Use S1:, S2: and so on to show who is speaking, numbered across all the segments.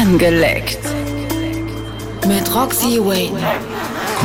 S1: Angeleckt. Mit Roxy Wayne.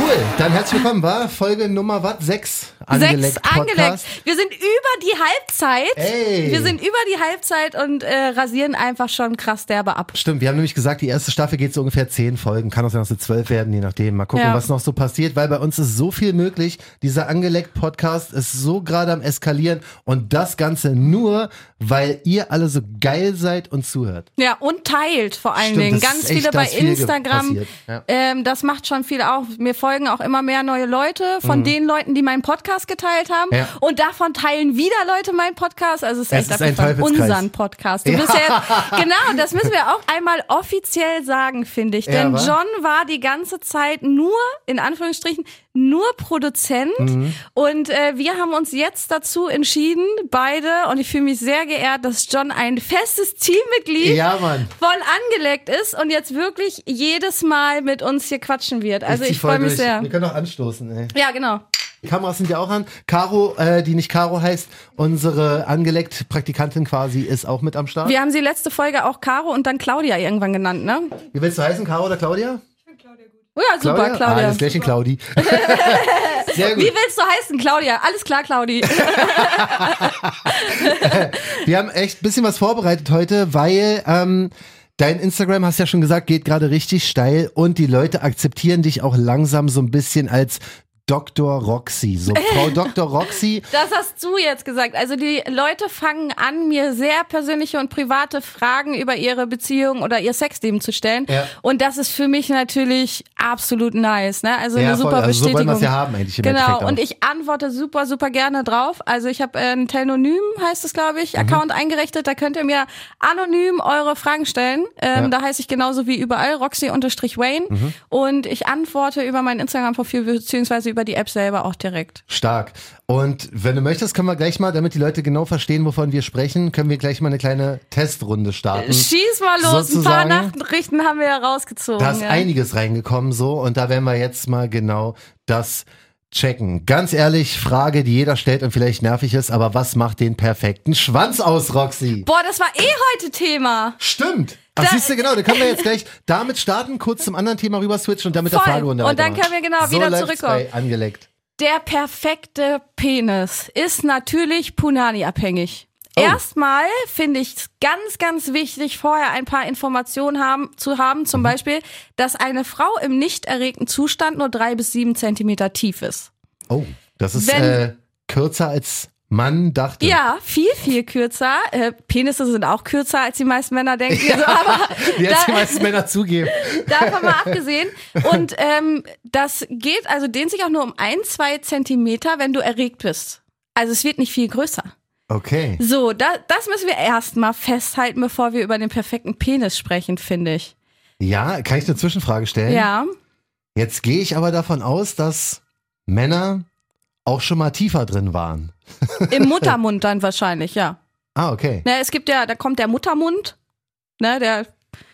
S2: Cool, dann herzlich willkommen, war Folge Nummer was? Sechs. Angeleckt
S3: Sechs angeleckt.
S2: Podcast.
S3: Wir sind über die Halbzeit.
S2: Ey.
S3: Wir sind über die Halbzeit und äh, rasieren einfach schon krass derbe ab.
S2: Stimmt, wir haben nämlich gesagt, die erste Staffel geht so ungefähr zehn Folgen, kann auch sein, dass es zwölf werden, je nachdem. Mal gucken,
S3: Ja.
S2: was noch so passiert, weil bei uns ist so viel möglich. Dieser angeleckt Podcast ist so gerade am eskalieren und das Ganze nur, weil ihr alle so geil seid und zuhört.
S3: Ja, und teilt vor allen
S2: Stimmt,
S3: Dingen. Ganz viele bei Instagram.
S2: ja.
S3: Ähm, das macht schon viel auf. Mir folgen auch immer mehr neue Leute von den Leuten, die meinen Podcast geteilt haben.
S2: Mhm. Ja.
S3: Und davon teilen wieder Leute meinen Podcast. Also es ist
S2: Es
S3: echt
S2: ist
S3: unseren Podcast. Du
S2: Ja.
S3: bist ja jetzt, genau, das müssen wir auch einmal offiziell sagen, finde ich. Denn? John war die ganze Zeit nur, in Anführungsstrichen, nur Produzent.
S2: Mhm.
S3: Und äh, wir haben uns jetzt dazu entschieden, beide, und ich fühle mich sehr geehrt, dass John ein festes Teammitglied
S2: Ja, Mann.
S3: voll angeleckt ist und jetzt wirklich jedes Mal mit uns hier quatschen wird. Also ich
S2: voll
S3: freue mich
S2: durch.
S3: sehr.
S2: Wir können auch anstoßen, ey.
S3: Ja, genau.
S2: Die Kameras sind ja auch an. Caro, äh, die nicht Caro heißt, unsere angeleckt Praktikantin quasi, ist auch mit am Start.
S3: Wir haben sie letzte Folge auch Caro und dann Claudia irgendwann genannt, ne?
S2: Wie willst du heißen, Caro oder Claudia?
S3: Oh ja, super, Claudia.
S2: Ah, das Klärchen Claudi. Sehr gut.
S3: Wie willst du heißen, Claudia? Alles klar, Claudi.
S2: Wir haben echt ein bisschen was vorbereitet heute, weil ähm, dein Instagram, hast ja schon gesagt, geht gerade richtig steil und die Leute akzeptieren dich auch langsam so ein bisschen als Dr. Roxy. So Frau Dr. Roxy.
S3: Das hast du jetzt gesagt. Also die Leute fangen an, mir sehr persönliche und private Fragen über ihre Beziehung oder ihr Sexleben zu stellen.
S2: Ja.
S3: Und das ist für mich natürlich absolut nice. Ne? Also
S2: Ja,
S3: eine super
S2: voll. Also so wollen
S3: Bestätigung.
S2: ja haben eigentlich im
S3: genau. Und ich antworte super, super gerne drauf. Also ich habe äh, ein Telonym, heißt es glaube
S2: Mhm.
S3: ich, Account eingerichtet. Da könnt ihr mir anonym eure Fragen stellen. Ähm,
S2: Ja. Mhm.
S3: Da heiße ich genauso wie überall Roxy-Wayne. Und ich antworte über mein Instagram-Profil beziehungsweise über die App selber auch direkt.
S2: Stark. Und wenn du möchtest, können wir gleich mal, damit die Leute genau verstehen, wovon wir sprechen, können wir gleich mal eine kleine Testrunde starten.
S3: Schieß mal los, ein paar
S2: Sozusagen.
S3: Nachrichten haben wir ja rausgezogen.
S2: Da ist
S3: ja.
S2: einiges reingekommen so und da werden wir jetzt mal genau das checken. Ganz ehrlich, Frage, die jeder stellt und vielleicht nervig ist, aber was macht den perfekten Schwanz aus, Roxy?
S3: Boah, das war eh heute Thema.
S2: Stimmt. Ach,
S3: Da-
S2: siehst du, genau, dann können wir jetzt gleich damit starten, kurz zum anderen Thema rüber switchen und damit der. Fragerunde
S3: Und dann können wir genau
S2: so
S3: wieder zurückkommen.
S2: bei Angeleckt.
S3: Der perfekte Penis ist natürlich Punani-abhängig.
S2: Oh.
S3: Erstmal finde ich es ganz, ganz wichtig, vorher ein paar Informationen haben, zu haben.
S2: Mhm.
S3: Zum Beispiel, dass eine Frau im nicht erregten Zustand nur drei bis sieben Zentimeter tief ist.
S2: Oh, das ist
S3: Wenn-
S2: äh, kürzer als man dachte.
S3: Ja, viel, viel kürzer. Äh, Penisse sind auch kürzer, als die meisten Männer denken. Also, aber
S2: Wie jetzt
S3: da-
S2: die meisten Männer zugeben.
S3: Davon mal abgesehen. Und ähm, das geht, also dehnt sich auch nur um ein, zwei Zentimeter, wenn du erregt bist. Also es wird nicht viel größer.
S2: Okay.
S3: So, da, das müssen wir erstmal festhalten, bevor wir über den perfekten Penis sprechen, finde ich.
S2: Ja, kann ich eine Zwischenfrage stellen?
S3: Ja.
S2: Jetzt gehe ich aber davon aus, dass Männer auch schon mal tiefer drin waren.
S3: Im Muttermund dann wahrscheinlich, ja.
S2: Ah, okay.
S3: Ne, es gibt ja, da kommt der Muttermund. Ne, der,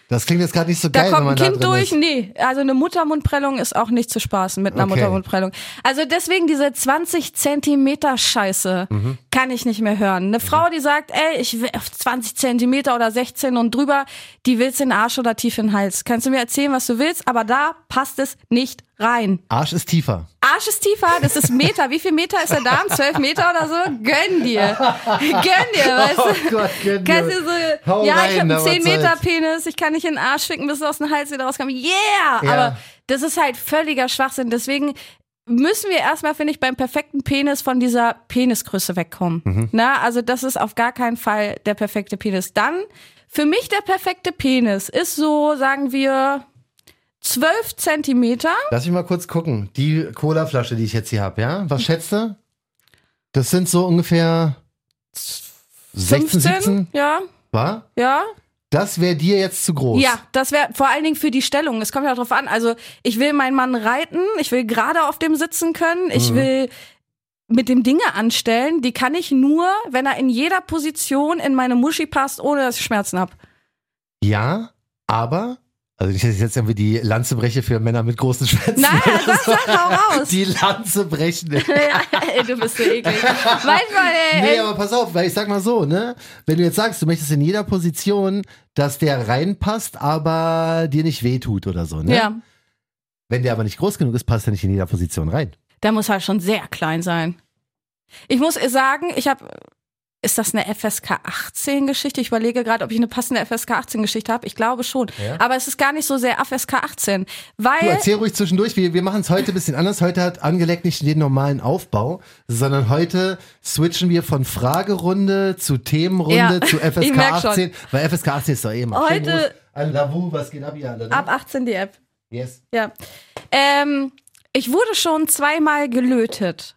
S2: Das klingt jetzt gerade nicht so
S3: da
S2: geil, wenn
S3: kommt
S2: man
S3: ein
S2: da
S3: Kind durch.
S2: ist.
S3: Nee, also eine Muttermundprellung ist auch nicht zu spaßen mit einer
S2: Okay.
S3: Muttermundprellung. Also deswegen diese 20 Zentimeter Scheiße
S2: Mhm.
S3: Kann ich nicht mehr hören. Eine Frau, die sagt, ey, ich will auf 20 Zentimeter oder 16 und drüber, die willst in den Arsch oder tief in den Hals. Kannst du mir erzählen, was du willst, aber da passt es nicht rein.
S2: Arsch ist tiefer.
S3: Arsch ist tiefer, das ist Meter. Wie viel Meter ist der Darm? 12 Meter oder so? Gönn dir. Gönn dir, weißt du?
S2: Oh Gott, gönn dir.
S3: Kannst du so,
S2: Hau
S3: ja,
S2: rein,
S3: ich habe einen
S2: was
S3: 10 Meter
S2: soll's.
S3: Penis, ich kann nicht in den Arsch ficken, bis es aus dem Hals wieder rauskommt. Yeah!
S2: Ja.
S3: Aber das ist halt völliger Schwachsinn. Deswegen müssen wir erstmal, finde ich, beim perfekten Penis von dieser Penisgröße wegkommen.
S2: Mhm.
S3: Na, also das ist auf gar keinen Fall der perfekte Penis. Dann, für mich der perfekte Penis ist so, sagen wir, 12 Zentimeter.
S2: Lass mich mal kurz gucken. Die Colaflasche, die ich jetzt hier habe, ja? Was schätzt du? Das sind so ungefähr 16, 17,
S3: Ja,
S2: war?
S3: ja.
S2: Das wäre dir jetzt zu groß.
S3: Ja, das wäre vor allen Dingen für die Stellung. Es kommt ja drauf an. Also ich will meinen Mann reiten, ich will gerade auf dem sitzen können, ich
S2: Mhm.
S3: will mit dem Dinge anstellen. Die kann ich nur, wenn er in jeder Position in meine Muschi passt, ohne dass ich Schmerzen habe.
S2: Ja, aber Also nicht, dass ich jetzt irgendwie die Lanze breche für Männer mit großen Schwänzen.
S3: Naja, sag, sag, hau raus.
S2: Die Lanze brechen.
S3: ja, ey, du bist so eklig. Manchmal, ey.
S2: Nee, aber pass auf, weil ich sag mal so, ne? Wenn du jetzt sagst, du möchtest in jeder Position, dass der reinpasst, aber dir nicht wehtut oder so, ne?
S3: Ja,
S2: Wenn der aber nicht groß genug ist, passt er nicht in jeder Position rein.
S3: der muss halt schon sehr klein sein. Ich muss sagen, ich habe ist das eine FSK 18 Geschichte? Ich überlege gerade, ob ich eine passende FSK 18 Geschichte habe. Ich glaube schon.
S2: Ja.
S3: Aber es ist gar nicht so sehr FSK 18, weil
S2: Du erzähl ruhig zwischendurch, wir, wir machen es heute ein bisschen anders. Heute hat angelegt nicht den normalen Aufbau, sondern heute switchen wir von Fragerunde zu Themenrunde
S3: Ja,
S2: zu
S3: ich
S2: FSK
S3: merk schon.
S2: 18, weil FSK 18 ist doch eh immer.
S3: Heute-
S2: An Lavu, was geht ab hier alle? Ne?
S3: ab 18 die App.
S2: Yes.
S3: Ja. Ähm, ich wurde schon zweimal gelötet.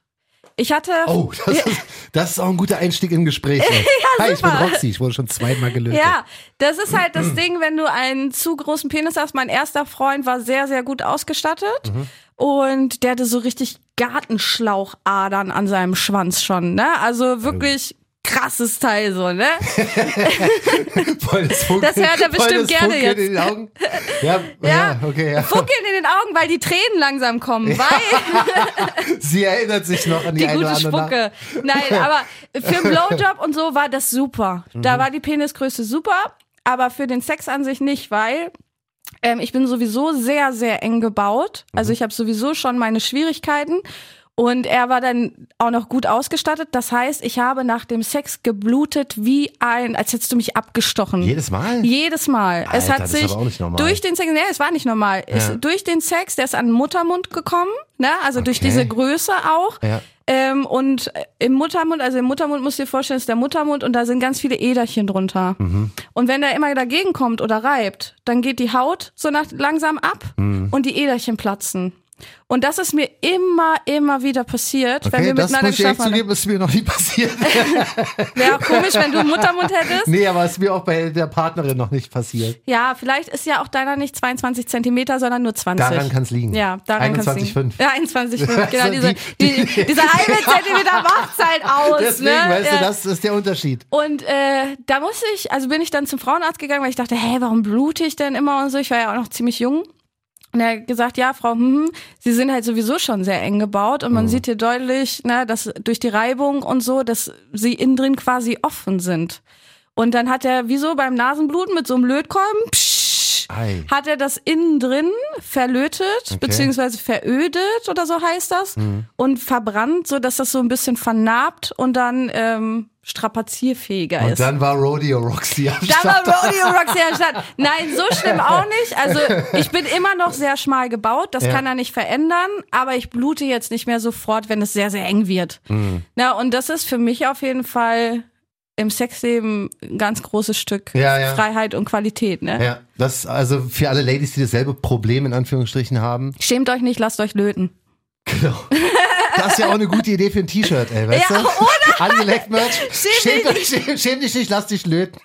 S3: Ich hatte
S2: Oh, das ist, das ist auch ein guter Einstieg in ein Gespräch. ey. Hi, ich bin. Roxy, ich wurde schon zweimal gelötet.
S3: Ja, das ist halt das Ding, wenn du einen zu großen Penis hast. Mein erster Freund war sehr, sehr gut ausgestattet und der hatte so richtig Gartenschlauchadern an seinem Schwanz schon, ne? Also wirklich krasses Teil so, ne?
S2: Voll das Funkeln,
S3: Das hört er bestimmt gerne
S2: Funkeln
S3: jetzt.
S2: In den Augen. Ja, ja,
S3: Ja.
S2: okay, ja.
S3: Funkeln in den Augen, weil die Tränen langsam kommen, weil
S2: Sie erinnert sich noch an die,
S3: die gute. Spucke. Nein, aber für einen Blowjob und so war das super.
S2: Mhm.
S3: Da war die Penisgröße super, aber für den Sex an sich nicht, weil ähm, ich bin sowieso sehr, sehr eng gebaut.
S2: Mhm.
S3: Also ich habe sowieso schon meine Schwierigkeiten. Und er war dann auch noch gut ausgestattet. Das heißt, ich habe nach dem Sex geblutet wie ein, als hättest du mich abgestochen.
S2: Jedes Mal?
S3: Jedes Mal. es
S2: Alter,
S3: hat
S2: das ist
S3: sich
S2: aber auch nicht normal.
S3: durch den Sex, nee, es war nicht normal. Es, durch den Sex, der ist an den Muttermund gekommen, ne? Also durch
S2: Okay.
S3: diese Größe auch.
S2: Ja.
S3: Ähm, und im Muttermund, also im Muttermund musst du dir vorstellen, ist der Muttermund und da sind ganz viele Äderchen drunter.
S2: Mhm.
S3: Und wenn der immer dagegen kommt oder reibt, dann geht die Haut so nach, langsam ab
S2: Mhm.
S3: und die Äderchen platzen. Und das ist mir immer, immer wieder passiert, wenn wir
S2: Okay, das
S3: miteinander
S2: muss ich echt zugeben, ist mir noch nie passiert.
S3: Wäre auch komisch, wenn du Muttermund hättest.
S2: nee, aber ist mir auch bei der Partnerin noch nicht passiert.
S3: Ja, vielleicht ist ja auch deiner nicht 22 Zentimeter, sondern nur 20.
S2: Daran kann's liegen.
S3: Ja, daran kann's liegen.
S2: 21,5.
S3: Ja, 21,5. Genau, diese,
S2: die-
S3: die, dieser halbe Zentimeter macht's halt aus.
S2: Deswegen,
S3: ne?
S2: weißt du, das ist der Unterschied.
S3: Und äh, da musste ich, also bin ich dann zum Frauenarzt gegangen, weil ich dachte, hä, warum blute ich denn immer und so? Ich war ja auch noch ziemlich jung. Und er hat gesagt, ja, Frau, hm, hm, Sie sind halt sowieso schon sehr eng gebaut und man
S2: Mhm.
S3: sieht hier deutlich, ne, dass durch die Reibung und so, dass sie innen drin quasi offen sind. Und dann hat er, wie so beim Nasenbluten mit so einem Lötkolben, psch,
S2: Ei.
S3: hat er das innen drin verlötet, beziehungsweise verödet oder so heißt das,
S2: Mhm.
S3: und verbrannt, so dass das so ein bisschen vernarbt und dann ähm, strapazierfähiger
S2: Und
S3: ist.
S2: dann war Rodeo Roxy am
S3: Da war
S2: Start.
S3: Rodeo Roxy am Start. Nein, so schlimm auch nicht. Also ich bin immer noch sehr schmal gebaut, das
S2: Ja.
S3: kann er nicht verändern, aber ich blute jetzt nicht mehr sofort, wenn es sehr, sehr eng wird.
S2: Mhm.
S3: Na, und das ist für mich auf jeden Fall im Sexleben ein ganz großes Stück
S2: Ja, ja.
S3: Freiheit und Qualität. Ne?
S2: Ja, das also für alle Ladies, die dasselbe Problem in Anführungsstrichen haben.
S3: Schämt euch nicht, lasst euch löten.
S2: Genau. Das ist ja auch eine gute Idee für ein T-Shirt, ey, weißt
S3: Ja,
S2: du? Angeleckt Merch.
S3: Schäm
S2: Schämt
S3: dich
S2: schäm, schäm dich nicht, lass dich löten.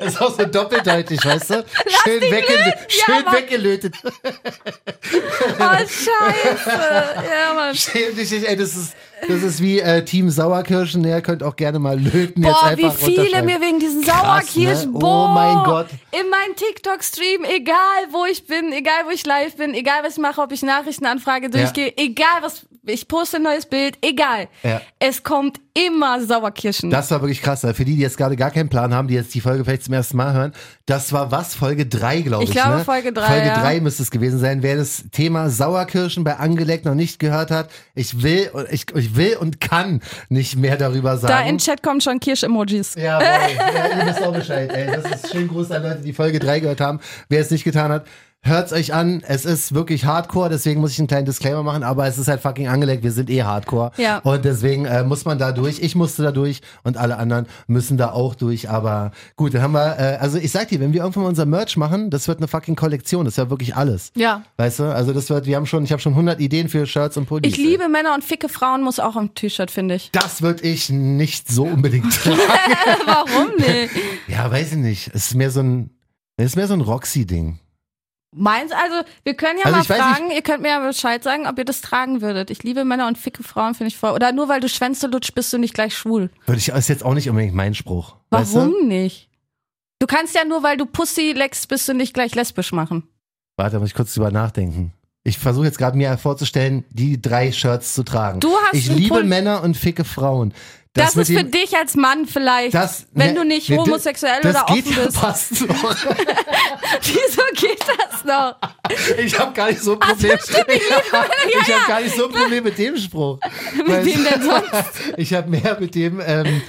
S2: Das ist auch so doppeldeutig, weißt du? Schön,
S3: dich
S2: weggelö
S3: ja,
S2: schön
S3: Mann.
S2: weggelötet.
S3: Oh, scheiße. ja, Mann.
S2: Schäm dich nicht, ey, das ist, das ist wie äh, Team Sauerkirschen. Ihr könnt auch gerne mal löten. jetzt
S3: Boah, wie
S2: einfach
S3: viele
S2: runterschreiben.
S3: mir wegen diesen
S2: Krass,
S3: Sauerkirschen,
S2: ne? Oh mein Gott.
S3: in meinem TikTok-Stream, egal wo ich bin, egal wo ich live bin, egal was ich mache, ob ich Nachrichtenanfrage durchgehe, egal was, ich poste ein neues Bild, egal.
S2: Ja.
S3: Es kommt immer Sauerkirschen.
S2: Das war wirklich krass. Für die, die jetzt gerade gar keinen Plan haben, die jetzt die Folge vielleicht zum ersten Mal hören, das war was? Folge 3, glaube ich.
S3: Ich glaube,
S2: ne?
S3: Folge drei,
S2: Folge
S3: ja.
S2: 3 müsste es gewesen sein. Wer das Thema Sauerkirschen bei Angeleckt noch nicht gehört hat, ich will, ich, ich will und kann nicht mehr darüber sagen.
S3: da in Chat kommen schon Kirsch-Emojis.
S2: Ja, boy, ja, ihr wisst auch Bescheid, ey. Das ist schön Gruß an Leute, die Folge 3 gehört haben. Wer es nicht getan hat, hört's euch an. Es ist wirklich Hardcore, deswegen muss ich einen kleinen Disclaimer machen, aber es ist halt fucking angelegt. Wir sind eh Hardcore.
S3: Ja.
S2: Und deswegen äh, muss man da durch. Ich musste da durch und alle anderen müssen da auch durch. Aber gut, dann haben wir, äh, also ich sag dir, wenn wir irgendwann mal unser Merch machen, das wird eine fucking Kollektion. Das wird wirklich alles.
S3: Ja.
S2: Weißt du? Also das wird, wir haben schon, ich habe schon 100 Ideen für Shirts und Pullis.
S3: Ich liebe Männer und ficke Frauen muss auch im T-Shirt, finde ich.
S2: Das würde ich nicht so unbedingt tragen.
S3: Warum nicht?
S2: Ja, weiß ich nicht. Es ist mehr so ein, es ist mehr so ein Roxy-Ding.
S3: Meins, also, wir können ja
S2: Also
S3: mal fragen, ihr könnt mir ja Bescheid sagen, ob ihr das tragen würdet. Ich liebe Männer und ficke Frauen, finde ich voll. Oder nur weil du Schwänze lutsch, bist du nicht gleich schwul.
S2: Würde ich, ist jetzt auch nicht unbedingt mein Spruch.
S3: Warum
S2: Weißt du?
S3: nicht? Du kannst ja nur, weil du Pussy leckst, bist du nicht gleich lesbisch machen.
S2: Warte, muss ich kurz drüber nachdenken. Ich versuche jetzt gerade mir vorzustellen, die drei Shirts zu tragen.
S3: Du hast
S2: ich liebe
S3: Pul-
S2: Männer und ficke Frauen.
S3: Das,
S2: mit
S3: ist für
S2: dem-
S3: dich als Mann vielleicht,
S2: das,
S3: wenn
S2: ne,
S3: du nicht
S2: ne,
S3: homosexuell
S2: das
S3: oder
S2: geht
S3: offen
S2: ja
S3: bist.
S2: fast noch.
S3: Wieso geht das noch?
S2: Ich habe gar nicht so ein Problem. ich habe gar nicht so ein Problem mit dem Spruch.
S3: Mit
S2: Weil-
S3: wem denn sonst?
S2: Ich habe mehr mit dem. Ähm,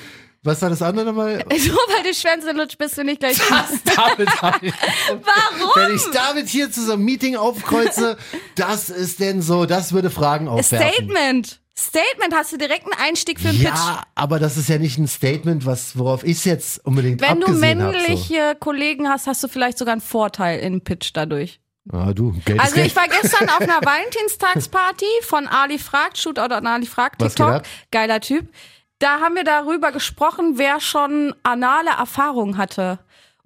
S2: was war das andere nochmal?
S3: Nur weil du Schwänze lutscht, bist du nicht gleich.
S2: Das damit ich,
S3: Warum?
S2: Wenn ich damit hier zu so einem Meeting aufkreuze, das ist denn so, das würde Fragen aufwerfen.
S3: Statement. Statement, hast du direkt einen Einstieg für einen Pitch.
S2: Ja, aber das ist ja nicht ein Statement, was, worauf ich jetzt unbedingt
S3: Wenn du
S2: abgesehen hab,
S3: männliche Kollegen hast, hast du vielleicht sogar einen Vorteil im Pitch dadurch.
S2: So. Ah, du, Geld
S3: Also
S2: Geld.
S3: ich war gestern auf einer Valentinstagsparty von Ali Fragt, Shootout an Ali Fragt, TikTok, geiler Typ. Da haben wir darüber gesprochen, wer schon anale Erfahrung hatte.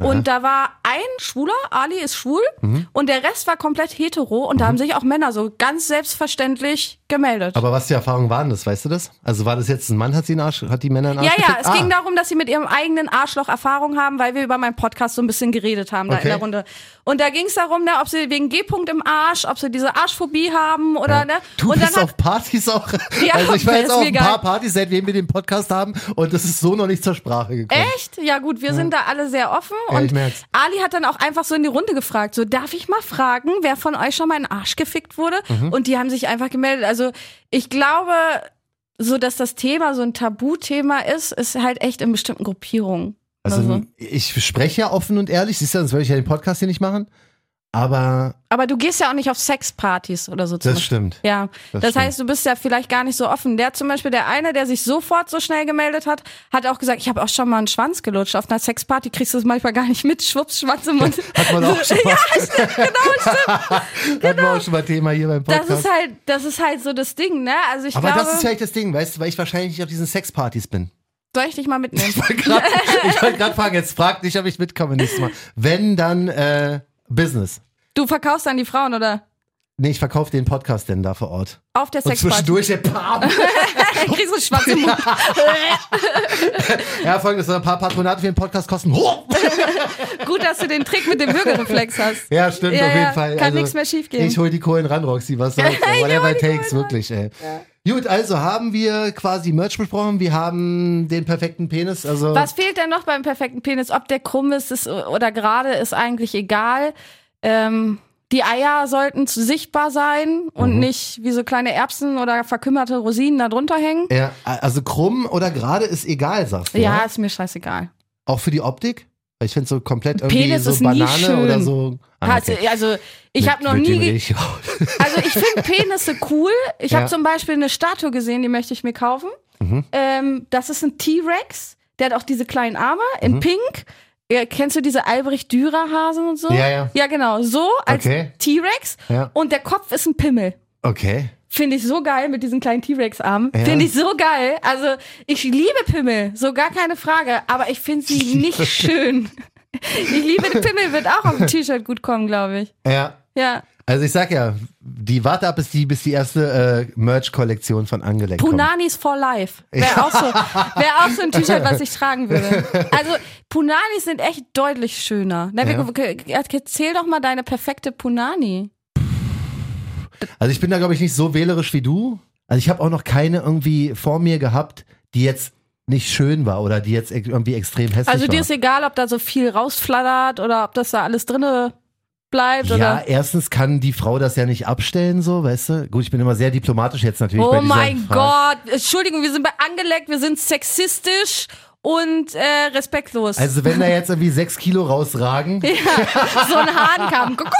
S3: Und da war ein Schwuler, Ali ist schwul,
S2: Mhm.
S3: und der Rest war komplett hetero. Und da haben sich auch Männer so ganz selbstverständlich gemeldet.
S2: aber was die Erfahrungen waren das, weißt du das? Also war das jetzt ein Mann, hat sie einen Arsch, hat die Männer einen Arsch
S3: Ja, ja,
S2: gefickt?
S3: es
S2: ah,
S3: ging darum, dass sie mit ihrem eigenen Arschloch Erfahrung haben, weil wir über meinen Podcast so ein bisschen geredet haben da
S2: Okay.
S3: in der Runde. Und da ging es darum, ne, ob sie wegen G-Punkt im Arsch, ob sie diese Arschphobie haben oder ne.
S2: Du
S3: und
S2: bist
S3: dann
S2: auf Partys auch.
S3: Ja,
S2: also ich war jetzt
S3: mir
S2: ein paar
S3: egal.
S2: Partys, seitdem wir den Podcast haben und das ist so noch nicht zur Sprache gekommen.
S3: Echt? Ja gut, wir sind da alle sehr offen.
S2: Ja,
S3: und
S2: merk's.
S3: Ali hat dann auch einfach so in die Runde gefragt, so darf ich mal fragen, wer von euch schon mal in den Arsch gefickt wurde?
S2: Mhm.
S3: Und die haben sich einfach gemeldet. Also ich glaube, so dass das Thema so ein Tabuthema ist, ist halt echt in bestimmten Gruppierungen.
S2: Also
S3: Also.
S2: ich spreche ja offen und ehrlich, siehst du, sonst würde ich ja den Podcast hier nicht machen. Aber
S3: Aber du gehst ja auch nicht auf Sexpartys oder so.
S2: das
S3: Beispiel.
S2: stimmt.
S3: Ja,
S2: Das
S3: das,
S2: stimmt.
S3: heißt, du bist ja vielleicht gar nicht so offen. Der zum Beispiel, der eine, der sich sofort so schnell gemeldet hat, hat auch gesagt, ich habe auch schon mal einen Schwanz gelutscht. Auf einer Sexparty kriegst du das manchmal gar nicht mit. Schwupps, Schwanz im Mund.
S2: Hat man auch schon mal. ja, stimmt, genau, stimmt. Hat man auch schon mal Thema hier beim
S3: Das
S2: Podcast.
S3: ist halt, das ist halt so das Ding, ne? Also ich
S2: Aber
S3: glaube,
S2: das ist vielleicht das Ding, weißt du, weil ich wahrscheinlich nicht auf diesen Sexpartys bin.
S3: soll ich dich mal mitnehmen?
S2: Ich wollte grad- ich wollte gerade fragen, jetzt frag dich, ob ich mitkomme nächstes Mal. Wenn, dann äh, Business.
S3: Du verkaufst dann die Frauen oder
S2: Nee, ich verkaufe den Podcast denn da vor Ort.
S3: auf der
S2: Und
S3: Sexparty?
S2: zwischendurch der Pam.
S3: Kriegst du einen Schwanz im Mund.
S2: Ja, folgendes, ein paar Patronate für den Podcast kosten.
S3: Gut, dass du den Trick mit dem Würgereflex hast.
S2: Ja, stimmt,
S3: Ja,
S2: auf jeden
S3: ja,
S2: Fall.
S3: kann nichts mehr schiefgehen.
S2: Ich hol die Kohlen ran, Roxy, was soll's. ey. Whatever it takes, wirklich, ey. Gut, also haben wir quasi Merch besprochen, wir haben den perfekten Penis, also
S3: Was fehlt denn noch beim perfekten Penis? Ob der krumm ist, ist oder gerade, ist eigentlich egal. Ähm, die Eier sollten zu- sichtbar sein und
S2: Mhm.
S3: nicht wie so kleine Erbsen oder verkümmerte Rosinen da drunter hängen.
S2: ja, also krumm oder gerade ist egal, sagst du.
S3: Ja,
S2: Ja.
S3: ist mir scheißegal.
S2: Auch für die Optik? Weil ich finde so komplett irgendwie
S3: Penis
S2: so Banane oder so. Ah,
S3: Also,
S2: okay.
S3: also ich habe noch nie. Also ich finde Penisse cool. Ich
S2: Ja.
S3: habe zum Beispiel eine Statue gesehen, die möchte ich mir kaufen.
S2: Mhm.
S3: Ähm, das ist ein T-Rex. Der hat auch diese kleinen Arme in
S2: Mhm.
S3: Pink. Ja, kennst du diese Albrecht Dürer Hasen und so?
S2: Ja, ja.
S3: Ja, genau. So als
S2: Okay.
S3: T-Rex.
S2: Ja.
S3: Und der Kopf ist ein Pimmel.
S2: Okay.
S3: Finde ich so geil mit diesen kleinen T-Rex-Armen.
S2: Ja.
S3: Finde ich so geil. Also, ich liebe Pimmel, so gar keine Frage. Aber ich finde sie nicht schön. Ich liebe Pimmel, wird auch auf dem T-Shirt gut kommen, glaube ich.
S2: Ja.
S3: Ja.
S2: Also ich sag ja, die warte ab, bis die, bis die erste äh, Merch-Kollektion von Angeleckt kommt.
S3: Punanis for Life. Wäre auch, so, wär auch so ein T-Shirt, was ich tragen würde. Also, Punanis sind echt deutlich schöner. Na,
S2: Ja.
S3: Erzähl doch mal deine perfekte Punani.
S2: Also ich bin da, glaube ich, nicht so wählerisch wie du. Also ich habe auch noch keine irgendwie vor mir gehabt, die jetzt nicht schön war oder die jetzt irgendwie extrem hässlich
S3: Also,
S2: war.
S3: dir ist egal, ob da so viel rausflattert oder ob das da alles drinne bleibt
S2: ja,
S3: oder.
S2: erstens kann die Frau das ja nicht abstellen, so, weißt du? Gut, ich bin immer sehr diplomatisch jetzt natürlich
S3: Oh mein
S2: Frage.
S3: Gott, Entschuldigung, wir sind bei angeleckt, wir sind sexistisch und äh, respektlos.
S2: Also wenn da jetzt irgendwie sechs Kilo rausragen,
S3: so ein Hahnkamm. Guck,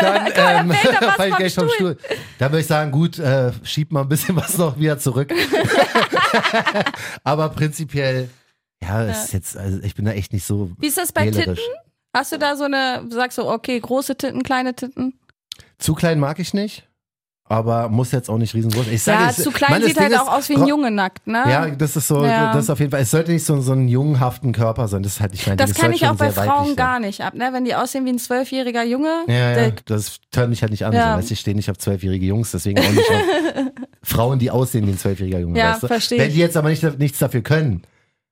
S2: dann ähm, fall ich gleich vom Stuhl. Dann würde ich sagen, gut, äh, schieb mal ein bisschen was noch wieder zurück. Aber prinzipiell, ja, ist jetzt, also ich bin da echt nicht so
S3: Wie ist das bei. Titten? Hast du da so eine, sagst du, okay, große Titten, kleine Titten?
S2: Zu klein mag ich nicht, aber muss jetzt auch nicht riesengroß. Ich sage,
S3: Ja,
S2: es-
S3: zu klein
S2: Mann, das
S3: sieht halt
S2: Ding
S3: auch
S2: ist,
S3: aus wie ein Junge nackt, ne?
S2: Ja, das ist so,
S3: Ja.
S2: das ist auf jeden Fall, es sollte nicht so, so einen jungenhaften Körper sein, das ist halt nicht mein
S3: das
S2: Ding.
S3: Kann
S2: soll
S3: ich auch bei Frauen gar nicht ab, ne? Wenn die aussehen wie ein zwölfjähriger Junge.
S2: Ja, ja, das tönt mich halt nicht an.
S3: Ja.
S2: So, weißt, ich stehe nicht auf zwölfjährige Jungs, deswegen auch nicht auf Frauen, die aussehen wie ein zwölfjähriger Junge.
S3: Ja,
S2: weißt du?
S3: versteh
S2: Wenn
S3: ich.
S2: die jetzt aber nicht, nichts dafür können,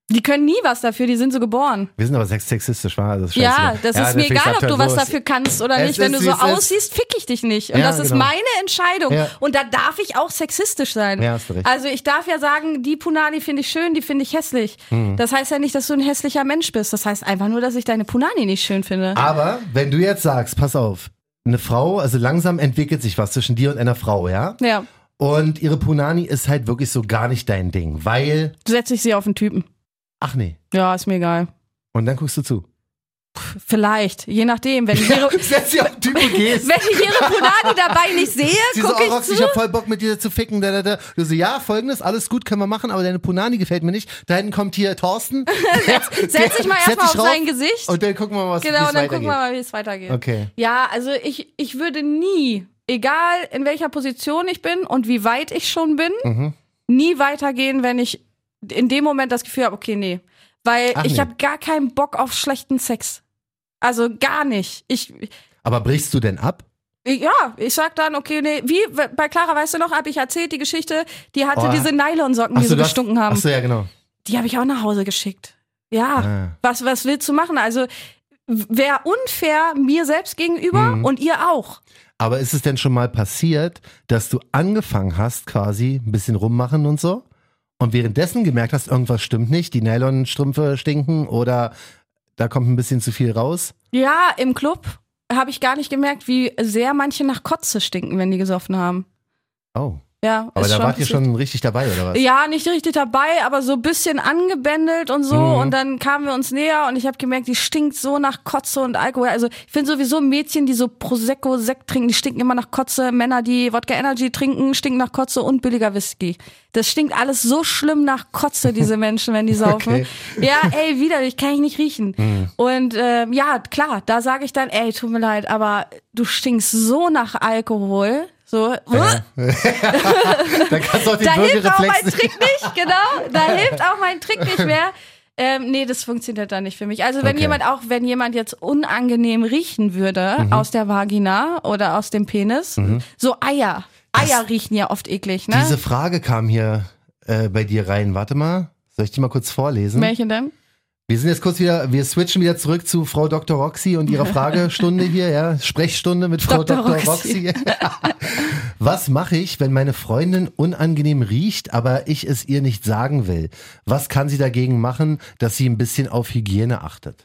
S3: Die können nie was dafür, die sind so geboren.
S2: Wir sind aber sex- sexistisch, war das ist
S3: Ja, das
S2: Ja,
S3: ist mir egal, ob du was dafür kannst oder nicht. Wenn du so aussiehst, fick ich dich nicht. Und
S2: Ja,
S3: das ist
S2: genau.
S3: meine Entscheidung.
S2: Ja.
S3: Und da darf ich auch sexistisch sein.
S2: Ja, hast du recht.
S3: Also ich darf ja sagen, die Punani finde ich schön, die finde ich hässlich.
S2: Mhm.
S3: Das heißt ja nicht, dass du ein hässlicher Mensch bist. Das heißt einfach nur, dass ich deine Punani nicht schön finde.
S2: Aber wenn du jetzt sagst, pass auf, eine Frau, also langsam entwickelt sich was zwischen dir und einer Frau, ja?
S3: Ja,
S2: Und ihre Punani ist halt wirklich so gar nicht dein Ding, weil,
S3: setze ich sie auf den Typen.
S2: Ach nee.
S3: Ja, ist mir egal.
S2: Und dann guckst du zu.
S3: Vielleicht, je nachdem. Wenn ich ihre,
S2: Setz sie auf den Typ und gehst.
S3: wenn ich ihre Punani dabei nicht sehe,
S2: Sie so,
S3: gucke
S2: oh,
S3: ich
S2: Roxy,
S3: zu.
S2: ich hab voll Bock mit dir zu ficken. Da, da, da. Du so, ja, folgendes, alles gut, können wir machen, aber deine Punani gefällt mir nicht. Da hinten kommt hier Thorsten.
S3: Setz dich mal
S2: Setz
S3: erstmal auf
S2: dich rauf
S3: sein Gesicht.
S2: Und dann gucken wir mal, was
S3: Genau, und dann gucken wir mal, wie es weitergeht.
S2: Okay.
S3: Ja, also ich, ich würde nie, egal in welcher Position ich bin und wie weit ich schon bin,
S2: Mhm.
S3: nie weitergehen, wenn ich in dem Moment das Gefühl habe, okay, nee. Weil
S2: Ach,
S3: ich
S2: nee.
S3: habe gar keinen Bock auf schlechten Sex. Also gar nicht. Ich,
S2: Aber brichst du denn ab?
S3: ja, ich sag dann, okay, nee, wie bei Clara, weißt du noch, habe ich erzählt, die Geschichte, die hatte
S2: Oh.
S3: diese Nylonsocken, die so gestunken haben.
S2: Ach so, ja, genau.
S3: Die habe ich auch nach Hause geschickt. Ja.
S2: Ah.
S3: Was, was willst du machen? Also wäre unfair mir selbst gegenüber
S2: Mhm.
S3: und ihr auch.
S2: Aber ist es denn schon mal passiert, dass du angefangen hast, quasi ein bisschen rummachen und so? Und währenddessen gemerkt hast, irgendwas stimmt nicht, die Nylonstrümpfe stinken oder da kommt ein bisschen zu viel raus?
S3: Ja, im Club habe ich gar nicht gemerkt, wie sehr manche nach Kotze stinken, wenn die gesoffen haben.
S2: Oh.
S3: Ja,
S2: Aber da wart ihr schon richtig dabei, oder was?
S3: Ja, nicht richtig dabei, aber so ein bisschen angebändelt und so.
S2: Mhm.
S3: Und dann kamen wir uns näher und ich habe gemerkt, die stinkt so nach Kotze und Alkohol. Also ich finde sowieso Mädchen, die so Prosecco, Sekt trinken, die stinken immer nach Kotze. Männer, die Wodka Energy trinken, stinken nach Kotze und billiger Whisky. Das stinkt alles so schlimm nach Kotze, diese Menschen, wenn die saufen.
S2: Okay.
S3: Ja, ey, widerlich, kann ich nicht riechen. Und ähm, ja, klar, da sage ich dann, ey, tut mir leid, aber du stinkst so nach Alkohol. So,
S2: Da kannst du auch den
S3: da hilft auch mein. Trick nicht, genau. Da hilft auch mein Trick nicht mehr. Ähm, nee, das funktioniert dann nicht für mich. Also wenn
S2: Okay.
S3: jemand auch, wenn jemand jetzt unangenehm riechen würde
S2: Mhm.
S3: aus der Vagina oder aus dem Penis, so Eier. Eier riechen ja oft eklig, ne?
S2: Diese Frage kam hier äh, bei dir rein. Warte mal. Soll ich die mal kurz vorlesen?
S3: Welche denn?
S2: Wir sind jetzt kurz wieder, wir switchen wieder zurück zu Frau Dr. Roxy und ihrer Fragestunde hier, ja. Sprechstunde mit Frau
S3: Dr.
S2: Dr.
S3: Roxy.
S2: Was mache ich, wenn meine Freundin unangenehm riecht, aber ich es ihr nicht sagen will? Was kann sie dagegen machen, dass sie ein bisschen auf Hygiene achtet?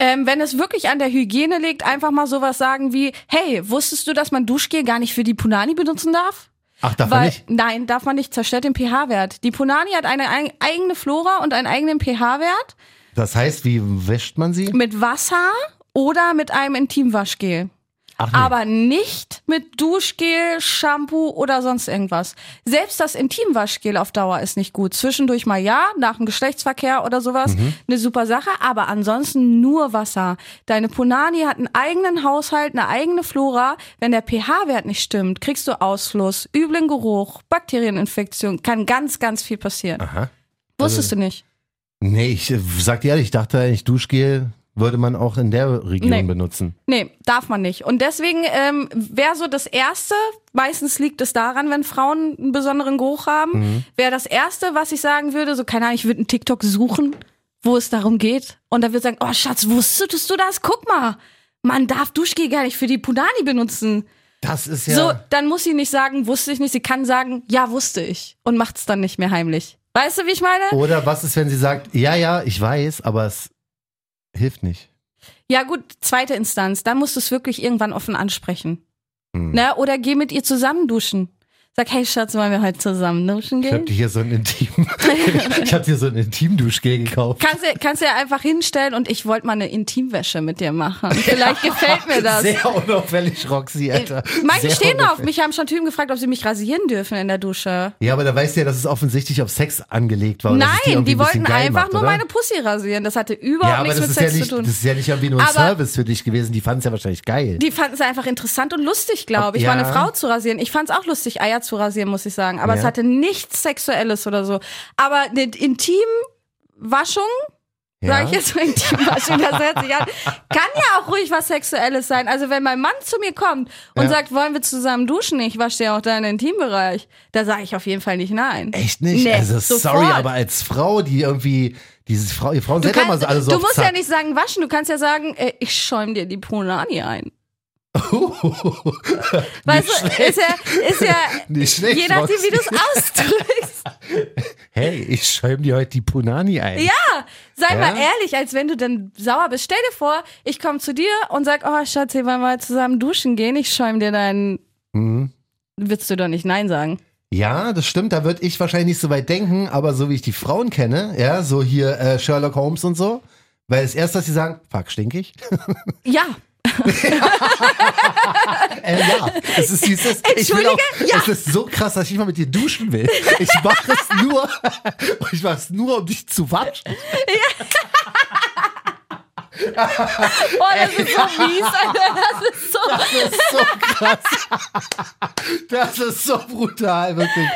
S3: Ähm, wenn es wirklich an der Hygiene liegt, einfach mal sowas sagen wie, hey, wusstest du, dass man Duschgel gar nicht für die Punani benutzen darf?
S2: Ach, darf man
S3: Weil,
S2: nicht?
S3: Nein, darf man nicht, zerstört den pH-Wert. Die Punani hat eine eig- eigene Flora und einen eigenen pH-Wert
S2: Das heißt, wie wäscht man sie?
S3: mit Wasser oder mit einem Intimwaschgel.
S2: Ach nee.
S3: Aber nicht mit Duschgel, Shampoo oder sonst irgendwas. Selbst das Intimwaschgel auf Dauer ist nicht gut. Zwischendurch mal ja, nach dem Geschlechtsverkehr oder sowas,
S2: Mhm.
S3: eine super Sache, aber ansonsten nur Wasser. Deine Punani hat einen eigenen Haushalt, eine eigene Flora. Wenn der pH-Wert nicht stimmt, kriegst du Ausfluss, üblen Geruch, Bakterieninfektion, kann ganz, ganz viel passieren.
S2: Aha.
S3: Wusstest du nicht?
S2: Nee, ich äh, sag dir ehrlich, ich dachte eigentlich, Duschgel würde man auch in der Region
S3: Nee.
S2: benutzen.
S3: Nee, darf man nicht. Und deswegen ähm, wäre so das Erste, meistens liegt es daran, wenn Frauen einen besonderen Geruch haben,
S2: Mhm.
S3: wäre das Erste, was ich sagen würde, so keine Ahnung, ich würde einen TikTok suchen, wo es darum geht. Und da würde ich sagen, oh Schatz, wusstest du das? Guck mal, man darf Duschgel gar nicht für die Punani benutzen.
S2: Das ist ja.
S3: So, dann muss sie nicht sagen, wusste ich nicht. Sie kann sagen, ja, wusste ich. Und macht es dann nicht mehr heimlich. Weißt du, wie ich meine?
S2: Oder was ist, wenn sie sagt, ja, ja, ich weiß, aber es hilft nicht.
S3: Ja, gut, zweite Instanz. Dann musst du es wirklich irgendwann offen ansprechen.
S2: Hm.
S3: Ne? Oder geh mit ihr zusammen duschen. Sag, hey Schatz, wollen wir heute zusammen duschen
S2: Ich hab
S3: gehen?
S2: dir hier so ein Intim, ich hab dir so ein Intimduschgel gekauft.
S3: Kannst du, kannst du ja einfach hinstellen und ich wollte mal eine Intimwäsche mit dir machen. Vielleicht gefällt mir das.
S2: Sehr unauffällig, Roxy, Alter.
S3: Manche stehen auf mich, haben schon Typen gefragt, ob sie mich rasieren dürfen in der Dusche.
S2: Ja, aber da weißt du ja, dass es offensichtlich auf Sex angelegt war.
S3: Nein, die
S2: ein
S3: wollten
S2: geil
S3: einfach
S2: macht,
S3: nur
S2: oder?
S3: meine Pussy rasieren. Das hatte überhaupt
S2: Ja,
S3: nichts mit
S2: ist ja,
S3: Sex
S2: nicht,
S3: zu tun.
S2: das ist ja nicht irgendwie nur ein
S3: Aber-
S2: Service für dich gewesen. Die fanden es ja wahrscheinlich geil.
S3: Die fanden es einfach interessant und lustig, glaube ich,
S2: Ja.
S3: mal eine Frau zu rasieren. Ich fand es auch lustig, Eier zu rasieren, muss ich sagen. Aber
S2: Ja.
S3: es hatte nichts Sexuelles oder so. Aber eine Intimwaschung
S2: Ja.
S3: Sag ich jetzt mal Intimwaschen, das hört sich an. Kann ja auch ruhig was Sexuelles sein. Also wenn mein Mann zu mir kommt und
S2: Ja.
S3: sagt, wollen wir zusammen duschen, ich wasche dir auch deinen Intimbereich, da sage ich auf jeden Fall nicht nein.
S2: Echt nicht?
S3: Nee,
S2: also
S3: sofort.
S2: sorry, aber als Frau, die irgendwie, dieses Frau, ihr Frauen
S3: Du,
S2: ja immer
S3: kannst,
S2: so alle so
S3: du musst
S2: Zack.
S3: ja nicht sagen waschen, du kannst ja sagen, ey, ich schäum dir die Punani ein. Weißt du, ist ja, ist ja
S2: Nicht schlecht,
S3: je nachdem, wie du es ausdrückst.
S2: Hey, ich schäum dir heute die Punani ein.
S3: Ja, sei
S2: Ja?
S3: mal ehrlich, als wenn du dann sauer bist. Stell dir vor, ich komme zu dir und sag, oh Schatz, wir wollen mal zusammen duschen gehen, ich schäum dir deinen...
S2: Mhm.
S3: Würdest du doch nicht Nein sagen?
S2: Ja, das stimmt, da würde ich wahrscheinlich nicht so weit denken, aber so wie ich die Frauen kenne, ja, so hier äh, Sherlock Holmes und so, weil das erste, was sie sagen, fuck, stinkig.
S3: Ja,
S2: Äh, ja, es ist dieses, will auch,
S3: Entschuldige? Ja.
S2: es ist so krass, dass ich mal mit dir duschen will. Ich mache es nur, ich mache es nur, um dich zu waschen.
S3: oh, das ist so mies, Alter. Das ist so...
S2: Das ist so krass. Das ist so brutal, wirklich.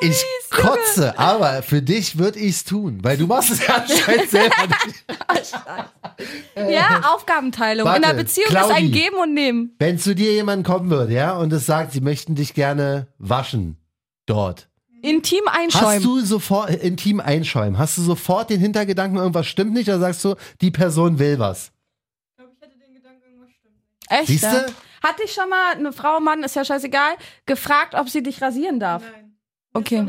S2: ich kotze, aber für dich würde ich es tun, weil du machst es ja anscheinend selber nicht.
S3: Ja, Aufgabenteilung. In
S2: Warte,
S3: einer Beziehung
S2: Claudi.
S3: ist ein Geben und Nehmen.
S2: Wenn zu dir jemand kommen würde, ja, und es sagt, sie möchten dich gerne waschen dort.
S3: Intim
S2: Hast
S3: einschäumen.
S2: du sofort äh, intim einschäumen? Hast du sofort den Hintergedanken, irgendwas stimmt nicht, oder sagst du, die Person will was?
S3: Echt?
S2: Siehste?
S3: ja? Hatte ich schon mal eine Frau, Mann, ist ja scheißegal, gefragt, ob sie dich rasieren darf?
S4: Nein.
S3: Okay.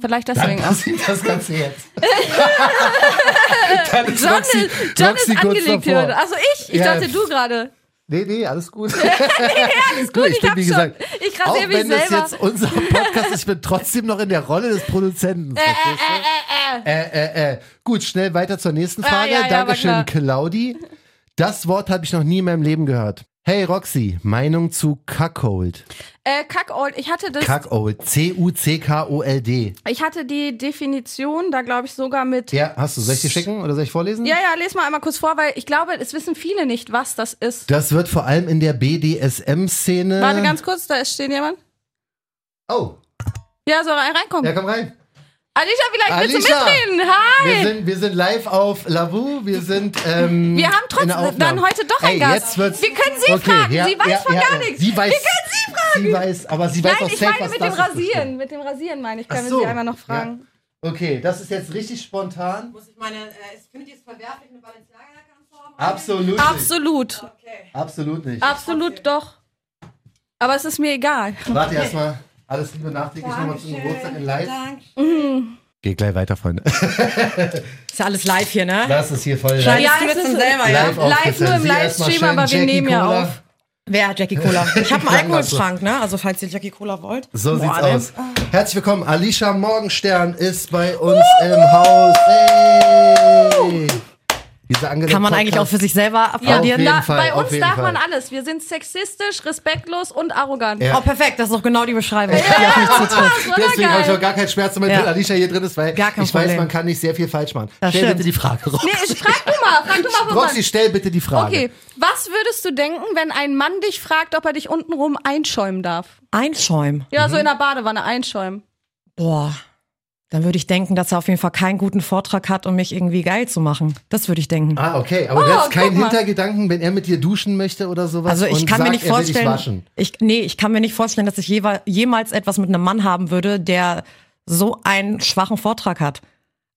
S3: Vielleicht deswegen auch.
S2: das Ganze jetzt. Dann ist
S3: John,
S2: Roxy-
S3: ist, John
S2: Roxy
S3: ist
S2: kurz
S3: angelegt
S2: davor.
S3: hier. Also ich? Ich
S2: Ja.
S3: dachte du gerade.
S2: Nee, nee, alles gut. alles gut,
S3: ich
S2: bin,
S3: hab
S2: wie
S3: schon.
S2: gesagt,
S3: Ich
S2: auch wenn das
S3: selber.
S2: jetzt unser Podcast ist, ich bin trotzdem noch in der Rolle des Produzenten.
S3: Äh, äh, äh, äh.
S2: Äh, äh, äh. Gut, schnell weiter zur nächsten
S3: Ah,
S2: Frage.
S3: ja, ja,
S2: Dankeschön, Claudi. Das Wort habe ich noch nie in meinem Leben gehört. Hey Roxy, Meinung zu Cuckold.
S3: Äh, Kackold. Ich hatte das.
S2: Cuckold. C-U-C-K-O-L-D.
S3: Ich hatte die Definition, da glaube ich sogar mit.
S2: Ja, hast du. Soll ich dir schicken oder soll ich vorlesen?
S3: Ja, ja, les mal einmal kurz vor, weil ich glaube, es wissen viele nicht, was das ist.
S2: Das wird vor allem in der BDSM-Szene.
S3: Warte ganz kurz, da ist steht jemand.
S2: Oh,
S3: Ja, soll rein- reinkommen.
S2: ja, komm rein.
S3: Alicia, vielleicht willst du
S2: Alicia!
S3: mitreden? Hi!
S2: Wir sind, wir sind live auf Lavu. Wir sind. Ähm,
S3: Wir haben trotzdem dann heute doch
S2: Ey,
S3: einen Gast.
S2: Jetzt wird's,
S3: Wir können sie
S2: okay,
S3: fragen.
S2: ja,
S3: sie weiß
S2: ja,
S3: von
S2: ja,
S3: gar
S2: ja.
S3: nichts.
S2: Sie weiß,
S3: Wir können sie fragen.
S2: Sie weiß, aber sie weiß
S3: Nein,
S2: auch
S3: ich
S2: safe,
S3: meine
S2: was
S3: mit
S2: das
S3: dem. Rasieren. Mit dem Rasieren meine ich. Können
S2: so.
S3: wir sie einmal noch fragen.
S2: Ja. Okay, das ist jetzt richtig spontan.
S4: Muss ich meine, äh, findet ihr es verwerflich, eine Balenciaga-Jacke anzuhaben?
S2: Absolut nicht.
S3: Absolut.
S4: Okay.
S2: Absolut nicht.
S3: Absolut doch. Aber es ist mir egal.
S2: Warte erstmal. Alles Liebe nachträglich nochmal zum Geburtstag in live.
S4: Danke.
S2: Geht gleich weiter, Freunde.
S5: Ist ja alles live hier, ne?
S2: Das ist hier voll
S5: Schneidest
S3: Ja,
S5: jetzt selber, ja?
S2: live
S3: Live nur im Livestream, aber wir
S2: Jackie
S3: nehmen ja
S2: Cola.
S3: auf.
S5: Wer hat Jackie Cola? Ich habe einen. Alkoholschrank, ne? Also falls ihr Jackie Cola wollt.
S2: So
S5: Boah,
S2: sieht's
S5: ne?
S2: aus. Herzlich willkommen. Alicia Morgenstern ist bei uns im Haus. Hey. Angenehme
S5: Kann man eigentlich auch
S2: Podcast.
S5: für sich selber applaudieren?
S3: Da,
S2: Fall,
S3: bei uns darf
S2: Fall.
S3: man alles. Wir sind sexistisch, respektlos und arrogant.
S2: Ja.
S5: Oh, perfekt. Das ist doch genau die Beschreibung, zutrifft.
S3: oder
S2: Deswegen habe ich auch gar keinen Schmerz damit,
S5: Ja.
S2: wenn Alicia hier drin ist, weil
S5: Gar kein
S2: ich weiß,
S5: Problem.
S2: man kann nicht sehr viel falsch machen.
S5: Das
S2: stell
S5: stimmt.
S2: bitte die Frage, Roxy.
S3: Nee, frag du mal, frag du mal,
S2: Roxy, stell bitte die Frage.
S3: Okay, was würdest du denken, wenn ein Mann dich fragt, ob er dich untenrum einschäumen darf?
S5: Einschäumen.
S3: Ja,
S2: Mhm.
S3: so in der Badewanne einschäumen.
S5: Boah. Dann würde ich denken, dass er auf jeden Fall keinen guten Vortrag hat, um mich irgendwie geil zu machen. Das würde ich denken.
S2: Ah, okay. Aber
S3: Oh,
S2: du hast keinen. Hintergedanken, wenn er mit dir duschen möchte oder sowas?
S5: Also ich
S2: und
S5: kann
S2: sagt,
S5: mir nicht vorstellen, ich, nee, ich kann mir nicht vorstellen, dass ich jeweil, jemals etwas mit einem Mann haben würde, der so einen schwachen Vortrag hat.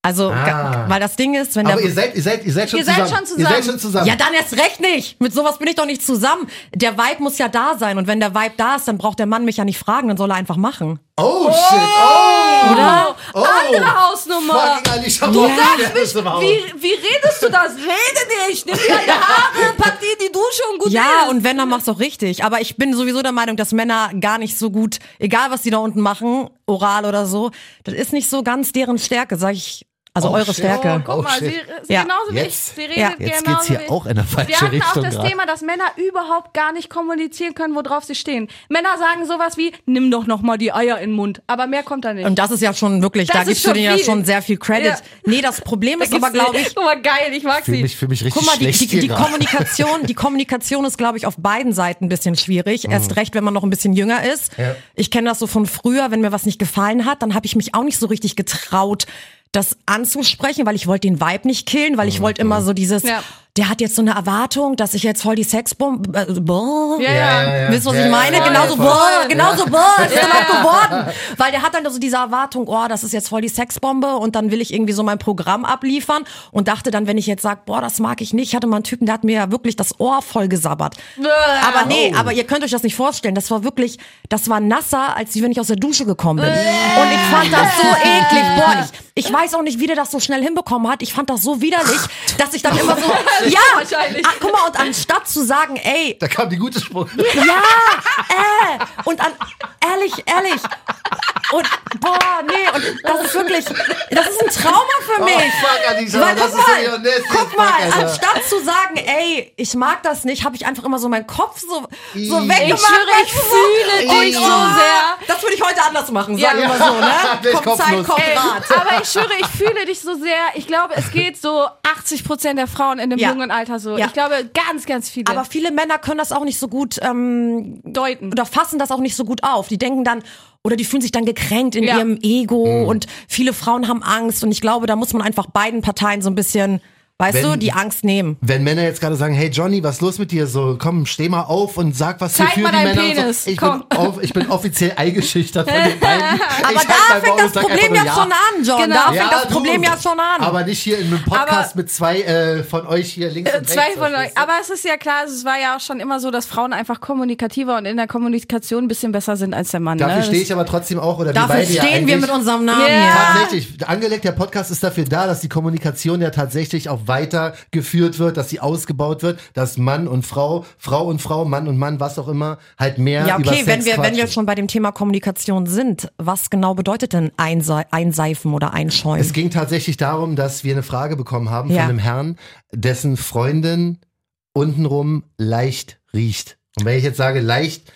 S5: Also,
S2: Ah.
S5: weil das Ding ist, wenn
S2: Aber
S5: der
S2: ihr seid, ihr seid, ihr seid schon
S3: Ihr seid
S2: zusammen.
S3: schon zusammen.
S2: Ihr seid schon zusammen.
S5: Ja, dann erst recht nicht. Mit sowas bin ich doch nicht zusammen. Der Vibe muss ja da sein. Und wenn der Vibe da ist, dann braucht der Mann mich ja nicht fragen, dann soll er einfach machen.
S2: oh, shit. Oh.
S5: Oder?
S2: oh.
S3: Andere Hausnummer.
S2: Alicia
S3: Du
S2: Morgenstern
S3: sagst mich, wie, wie redest du das? Rede nicht, nimm dir deine Haare, pack die in die Dusche und gut
S5: Ja,
S3: ist.
S5: und wenn, dann mach's auch richtig. Aber ich bin sowieso der Meinung, dass Männer gar nicht so gut, egal was die da unten machen, oral oder so, das ist nicht so ganz deren Stärke, sag ich. Also
S2: Oh,
S5: eure. Stärke.
S3: Oh, guck
S2: Oh,
S3: mal,
S2: shit.
S3: sie, sie
S5: Ja.
S3: genauso wie ich.
S2: Jetzt-
S3: Sie redet
S5: Ja.
S2: Jetzt
S3: genauso
S2: geht's hier
S3: ich.
S2: auch in eine falsche
S3: Wir hatten
S2: Richtung
S3: auch das
S2: gerade.
S3: Thema, dass Männer überhaupt gar nicht kommunizieren können, worauf sie stehen. Männer sagen sowas wie, nimm doch noch mal die Eier in den Mund. Aber mehr kommt da nicht.
S5: Und das ist ja schon wirklich,
S3: Das
S5: da gibst du
S3: schon
S5: denen ja schon sehr viel Credit.
S3: Ja.
S5: Nee, das Problem ist
S3: Da
S5: aber, glaube ich,
S3: Guck mal, geil, ich mag
S2: Fühl
S3: sie.
S2: mich, fühl mich richtig
S5: Guck mal, die,
S2: schlecht
S5: die, die. Kommunikation, die Kommunikation ist, glaube ich, auf beiden Seiten ein bisschen schwierig. Erst recht, wenn man noch ein bisschen jünger ist.
S2: Mhm. Ja.
S5: Ich kenne das so von früher, wenn mir was nicht gefallen hat, dann habe ich mich auch nicht so richtig getraut, das anzusprechen, weil ich wollte den Vibe nicht killen, weil
S2: Mhm.
S5: ich wollte immer so dieses,
S3: Ja.
S5: der hat jetzt so eine Erwartung, dass ich jetzt voll die Sexbombe, äh, boah.
S3: Ja,
S2: Ja, ja, ja.
S5: Wisst ihr, was
S2: Ja,
S5: ich meine?
S2: ja,
S5: genauso, boah, genauso, boah, ist dann auch geworden. Weil der hat dann so diese Erwartung, oh, das ist jetzt voll die Sexbombe und dann will ich irgendwie so mein Programm abliefern und dachte dann, wenn ich jetzt sage, boah, das mag ich nicht, ich hatte mal einen Typen, der hat mir ja wirklich das Ohr voll gesabbert. Aber nee, aber ihr könnt euch das nicht vorstellen, das war wirklich, das war nasser, als wenn ich aus der Dusche gekommen bin. Und ich fand das so eklig, boah, ich, ich weiß auch nicht, wie der das so schnell hinbekommen hat, ich fand das so widerlich, dass ich dann immer so, ja,
S3: Wahrscheinlich.
S5: ah, guck mal, und anstatt zu sagen, ey,
S2: Da kam die gute Spruch.
S5: ja, äh, und an, ehrlich, ehrlich. Und, boah, nee, und das ist wirklich, das ist ein Trauma für
S2: Oh,
S5: mich.
S2: fuck, Alicia,
S5: Weil, guck mal,
S2: ja
S5: guck mal,
S2: Fuck,
S5: anstatt zu sagen, ey, ich mag das nicht, habe ich einfach immer so meinen Kopf so, so
S2: Ich
S5: weggemacht.
S3: Ich schwöre, ich fühle dich
S5: ich
S3: so sehr.
S5: Das würde ich heute anders machen, sagen
S3: Ja.
S5: wir mal so, ne? Kommt Zeit, kommt
S3: Ey,
S5: Rat.
S3: aber ich schwöre, ich fühle dich so sehr. Ich glaube, es geht so 80 Prozent der Frauen in dem
S5: Ja.
S3: jungen Alter so.
S5: Ja.
S3: Ich glaube, ganz, ganz viele.
S5: Aber viele Männer können das auch nicht so gut ähm,
S3: deuten.
S5: oder fassen das auch nicht so gut auf. Die denken dann oder die fühlen sich dann gekränkt in
S3: Ja.
S5: ihrem Ego und viele Frauen haben Angst und ich glaube, da muss man einfach beiden Parteien so ein bisschen, weißt
S2: Wenn-
S5: du, die Angst nehmen.
S2: Wenn Männer jetzt gerade sagen, hey Johnny, was ist los mit dir? So, komm, steh mal auf und sag was
S3: Zeig
S2: für
S3: mal
S2: die
S3: deinen
S2: Männer. und
S3: Penis,
S2: So. Ich,
S3: komm.
S2: bin auf, ich bin offiziell eingeschüchtert von den beiden.
S5: Aber
S2: ich
S5: da fängt
S2: Maul
S5: das Problem ja
S2: nur
S5: schon an, John.
S3: Genau.
S5: Da fängt
S2: Ja,
S5: das
S2: du.
S5: Problem ja schon an.
S2: Aber nicht hier in einem Podcast
S3: Aber-
S2: mit zwei äh, von euch hier links und rechts.
S3: Zwei von euch. Aber es ist ja klar, es war ja auch schon immer so, dass Frauen einfach kommunikativer und in der Kommunikation ein bisschen besser sind als der Mann.
S2: Dafür
S3: ne?
S2: stehe ich aber trotzdem auch, oder wir
S5: Dafür
S2: beide ja
S5: stehen wir
S2: eigentlich-
S5: mit unserem Namen
S3: Ja.
S5: hier.
S2: Tatsächlich, angelegt, der Podcast ist dafür da, dass die Kommunikation ja tatsächlich auch weitergeführt wird, dass sie ausgebaut wird, dass Mann und Frau, Frau und Frau, Mann und Mann, was auch immer, halt mehr
S5: Ja,
S2: über
S5: okay,
S2: Sex
S5: wenn wir, wenn wir
S2: quatschen.
S5: schon bei dem Thema Kommunikation sind, was genau bedeutet denn einse einseifen oder einschäumen?
S2: Es ging tatsächlich darum, dass wir eine Frage bekommen haben
S5: Ja.
S2: von einem Herrn, dessen Freundin untenrum leicht riecht. Und wenn ich jetzt sage leicht,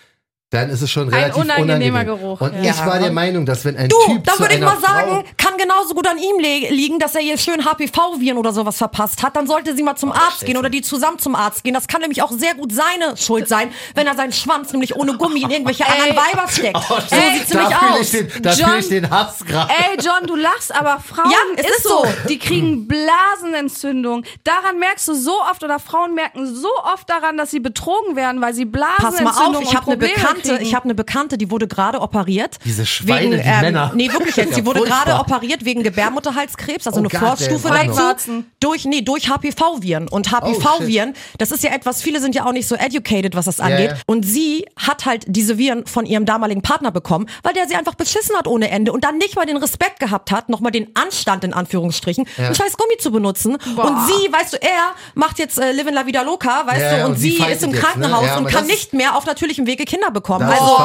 S2: dann ist es schon
S3: Ein
S2: relativ
S3: unangenehmer
S2: unangenehm.
S3: Geruch,
S2: Und
S3: ja.
S2: ich war der Meinung, dass wenn ein
S5: Du,
S2: Typ
S5: da
S2: zu
S5: würde ich mal sagen,
S2: Frau,
S5: kann genauso gut an ihm li liegen, dass er hier schön HPV-Viren oder sowas verpasst hat. Dann sollte sie mal zum Arzt gehen oder die zusammen zum Arzt gehen. Das kann nämlich auch sehr gut seine Schuld sein, wenn er seinen Schwanz nämlich ohne Gummi in irgendwelche anderen Weiber steckt. so
S2: Ey,
S5: sieht's
S2: da
S5: nämlich aus.
S2: ich den, da
S3: John-
S2: fühle ich den Hass gerade.
S3: Ey, John, du lachst, aber Frauen
S5: Ja, es ist so.
S3: Die kriegen Blasenentzündung. Daran merkst du so oft oder Frauen merken so oft daran, dass sie betrogen werden, weil sie
S5: Pass
S3: Blasenentzündung
S5: mal auf, ich
S3: und
S5: habe eine
S3: Probleme
S5: Bekannte, ich habe eine Bekannte, die wurde gerade operiert.
S2: Diese Schweine,
S5: wegen,
S2: die
S5: ähm,
S2: Männer.
S5: Nee, wirklich jetzt.
S2: Ja,
S5: Die wurde gerade operiert wegen Gebärmutterhalskrebs, also
S2: Oh
S5: eine
S2: Gott,
S5: Vorstufe dazu. Durch, nee, durch HPV-Viren. Und HPV-Viren, das ist ja etwas, viele sind ja auch nicht so educated, was das angeht.
S2: ja.
S5: Und sie hat halt diese Viren von ihrem damaligen Partner bekommen, weil der sie einfach beschissen hat ohne Ende und dann nicht mal den Respekt gehabt hat, nochmal den Anstand in Anführungsstrichen, einen scheiß Gummi zu benutzen. Und sie, weißt du, er macht jetzt äh, Livin La Vida Loca, weißt
S2: Ja,
S5: du,
S2: ja,
S5: und,
S2: und sie
S5: sie ist im
S2: jetzt, ne?
S5: Krankenhaus
S2: Ja,
S5: und kann nicht mehr auf natürlichem Wege Kinder bekommen.
S2: Das ist
S5: also,